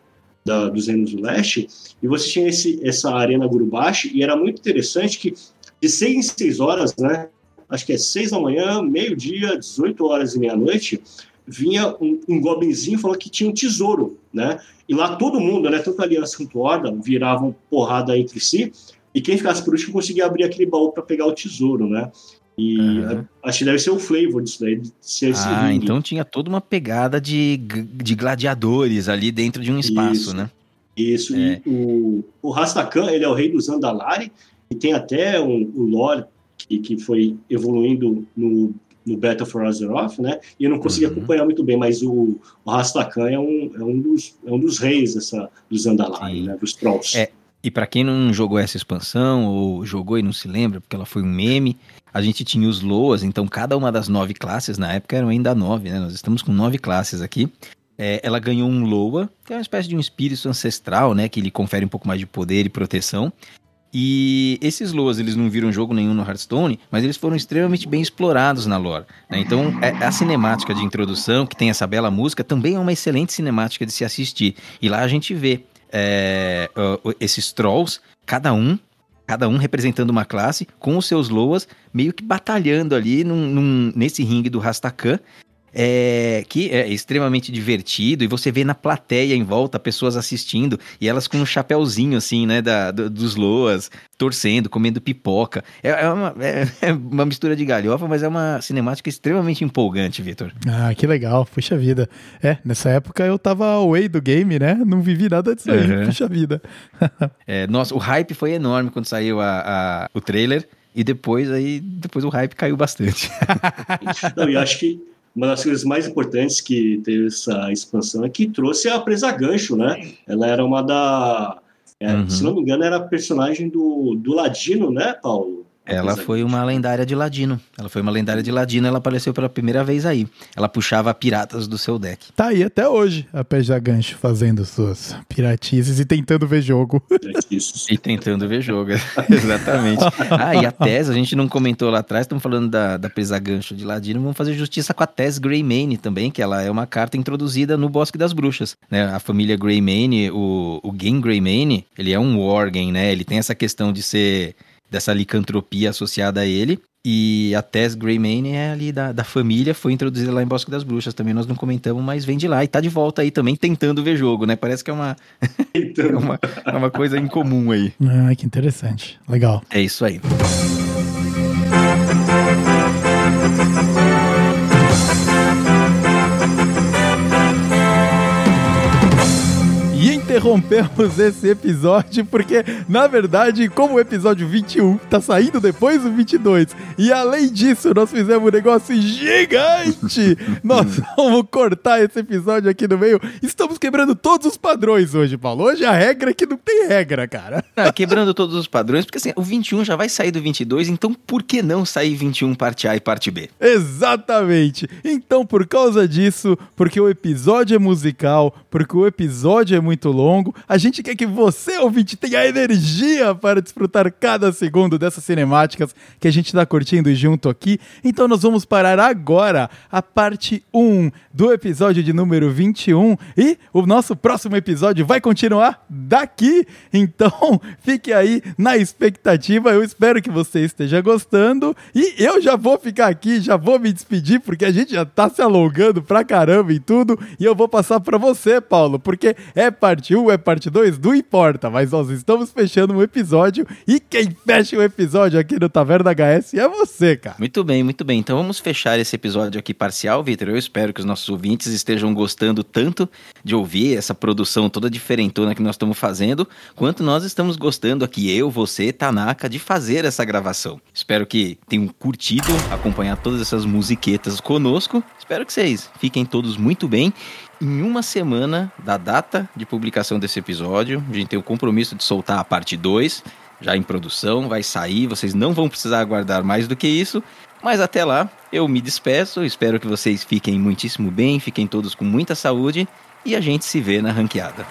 da, dos Reinos do Leste. E você tinha esse, essa Arena Gurubashi, e era muito interessante que de seis em seis horas, né? Acho que é seis da manhã, meio-dia, 18 horas e meia-noite, vinha um, um goblinzinho falando que tinha um tesouro, né? E lá todo mundo, né, tanto a Aliança quanto a Horda, viravam porrada entre si, e quem ficasse por último conseguia abrir aquele baú para pegar o tesouro, né? E uhum. acho que deve ser o flavor disso daí, de ser esse Ah, então tinha toda uma pegada de, de gladiadores ali dentro de um espaço, Isso. né? Isso, é. e o, o Rastakan, ele é o rei dos Andalari, e tem até um, o lore que, que foi evoluindo no no Battle for Azeroth, né? E eu não consegui uhum. acompanhar muito bem, mas o, o Rastakan é um, é, um dos, é um dos reis dessa, dos Andalai, né? Dos Trolls. É, e para quem não jogou essa expansão, ou jogou e não se lembra, porque ela foi um meme, a gente tinha os Loas, então cada uma das nove classes, na época eram ainda nove, né? Nós estamos com nove classes aqui. É, ela ganhou um Loa, que é uma espécie de um espírito ancestral, né? Que lhe confere um pouco mais de poder e proteção. E esses Loas, eles não viram jogo nenhum no Hearthstone, mas eles foram extremamente bem explorados na lore. Né? Então, é, a cinemática de introdução, que tem essa bela música, também é uma excelente cinemática de se assistir. E lá a gente vê é, esses Trolls, cada um cada um representando uma classe, com os seus loas, meio que batalhando ali num, num, nesse ringue do Rastakan, é, que é extremamente divertido e você vê na plateia em volta pessoas assistindo e elas com um chapéuzinho assim, né, da, do, dos loas, torcendo, comendo pipoca. É, é, uma, é, <laughs> é, uma mistura de galhofa, mas é uma cinemática extremamente empolgante, Vitor. Ah, que legal, puxa vida. É, nessa época eu tava away do game, né? Não vivi nada disso aí, uhum. puxa vida. <laughs> é, nossa, o hype foi enorme quando saiu a, a, o trailer. E depois aí, depois o hype caiu bastante. <laughs> Não, e acho que uma das coisas mais importantes que teve essa expansão é que trouxe a presa gancho, né? Ela era uma da. É, uhum. Se não me engano, era a personagem do, do Ladino, né, Paulo? Ela foi uma lendária de Ladino. Ela foi uma lendária de Ladino, ela apareceu pela primeira vez aí. Ela puxava piratas do seu deck. Tá aí até hoje a Peja Gancho fazendo suas piratices e tentando ver jogo. <laughs> e tentando ver jogo, <laughs> exatamente. Ah, e a Tess, a gente não comentou lá atrás, estamos falando da, da Pesa Gancho de Ladino, vamos fazer justiça com a Tess Greymane também, que ela é uma carta introduzida no Bosque das Bruxas. Né? A família Greymane, o, o Game Greymane, ele é um Wargame, né? Ele tem essa questão de ser dessa licantropia associada a ele. E a Tess Greymane é ali da, da família, foi introduzida lá em Bosque das Bruxas. Também nós não comentamos, mas vem de lá e tá de volta aí também tentando ver jogo, né? Parece que é uma, <laughs> é uma, é uma coisa incomum aí. Ah, que interessante. Legal. É isso aí. Interrompemos esse episódio porque, na verdade, como o episódio 21 tá saindo depois do 22, e além disso, nós fizemos um negócio gigante, <laughs> nós vamos cortar esse episódio aqui no meio. Estamos quebrando todos os padrões hoje, Paulo. Hoje a regra é que não tem regra, cara. Ah, quebrando todos os padrões, porque assim, o 21 já vai sair do 22, então por que não sair 21 parte A e parte B? Exatamente. Então, por causa disso, porque o episódio é musical, porque o episódio é muito longo. A gente quer que você, ouvinte, tenha energia para desfrutar cada segundo dessas cinemáticas que a gente está curtindo junto aqui. Então nós vamos parar agora a parte 1 do episódio de número 21 e o nosso próximo episódio vai continuar daqui. Então <laughs> fique aí na expectativa. Eu espero que você esteja gostando e eu já vou ficar aqui, já vou me despedir porque a gente já está se alongando pra caramba e tudo. E eu vou passar para você, Paulo, porque é parte parte 1, é parte 2, não importa, mas nós estamos fechando um episódio e quem fecha o episódio aqui no Taverna HS é você, cara. Muito bem, muito bem. Então vamos fechar esse episódio aqui parcial, Vitor. Eu espero que os nossos ouvintes estejam gostando tanto de ouvir essa produção toda diferentona que nós estamos fazendo, quanto nós estamos gostando aqui, eu, você, Tanaka, de fazer essa gravação. Espero que tenham curtido acompanhar todas essas musiquetas conosco. Espero que vocês fiquem todos muito bem em uma semana da data de publicação desse episódio. A gente tem o compromisso de soltar a parte 2, já em produção, vai sair, vocês não vão precisar aguardar mais do que isso. Mas até lá, eu me despeço, espero que vocês fiquem muitíssimo bem, fiquem todos com muita saúde e a gente se vê na ranqueada.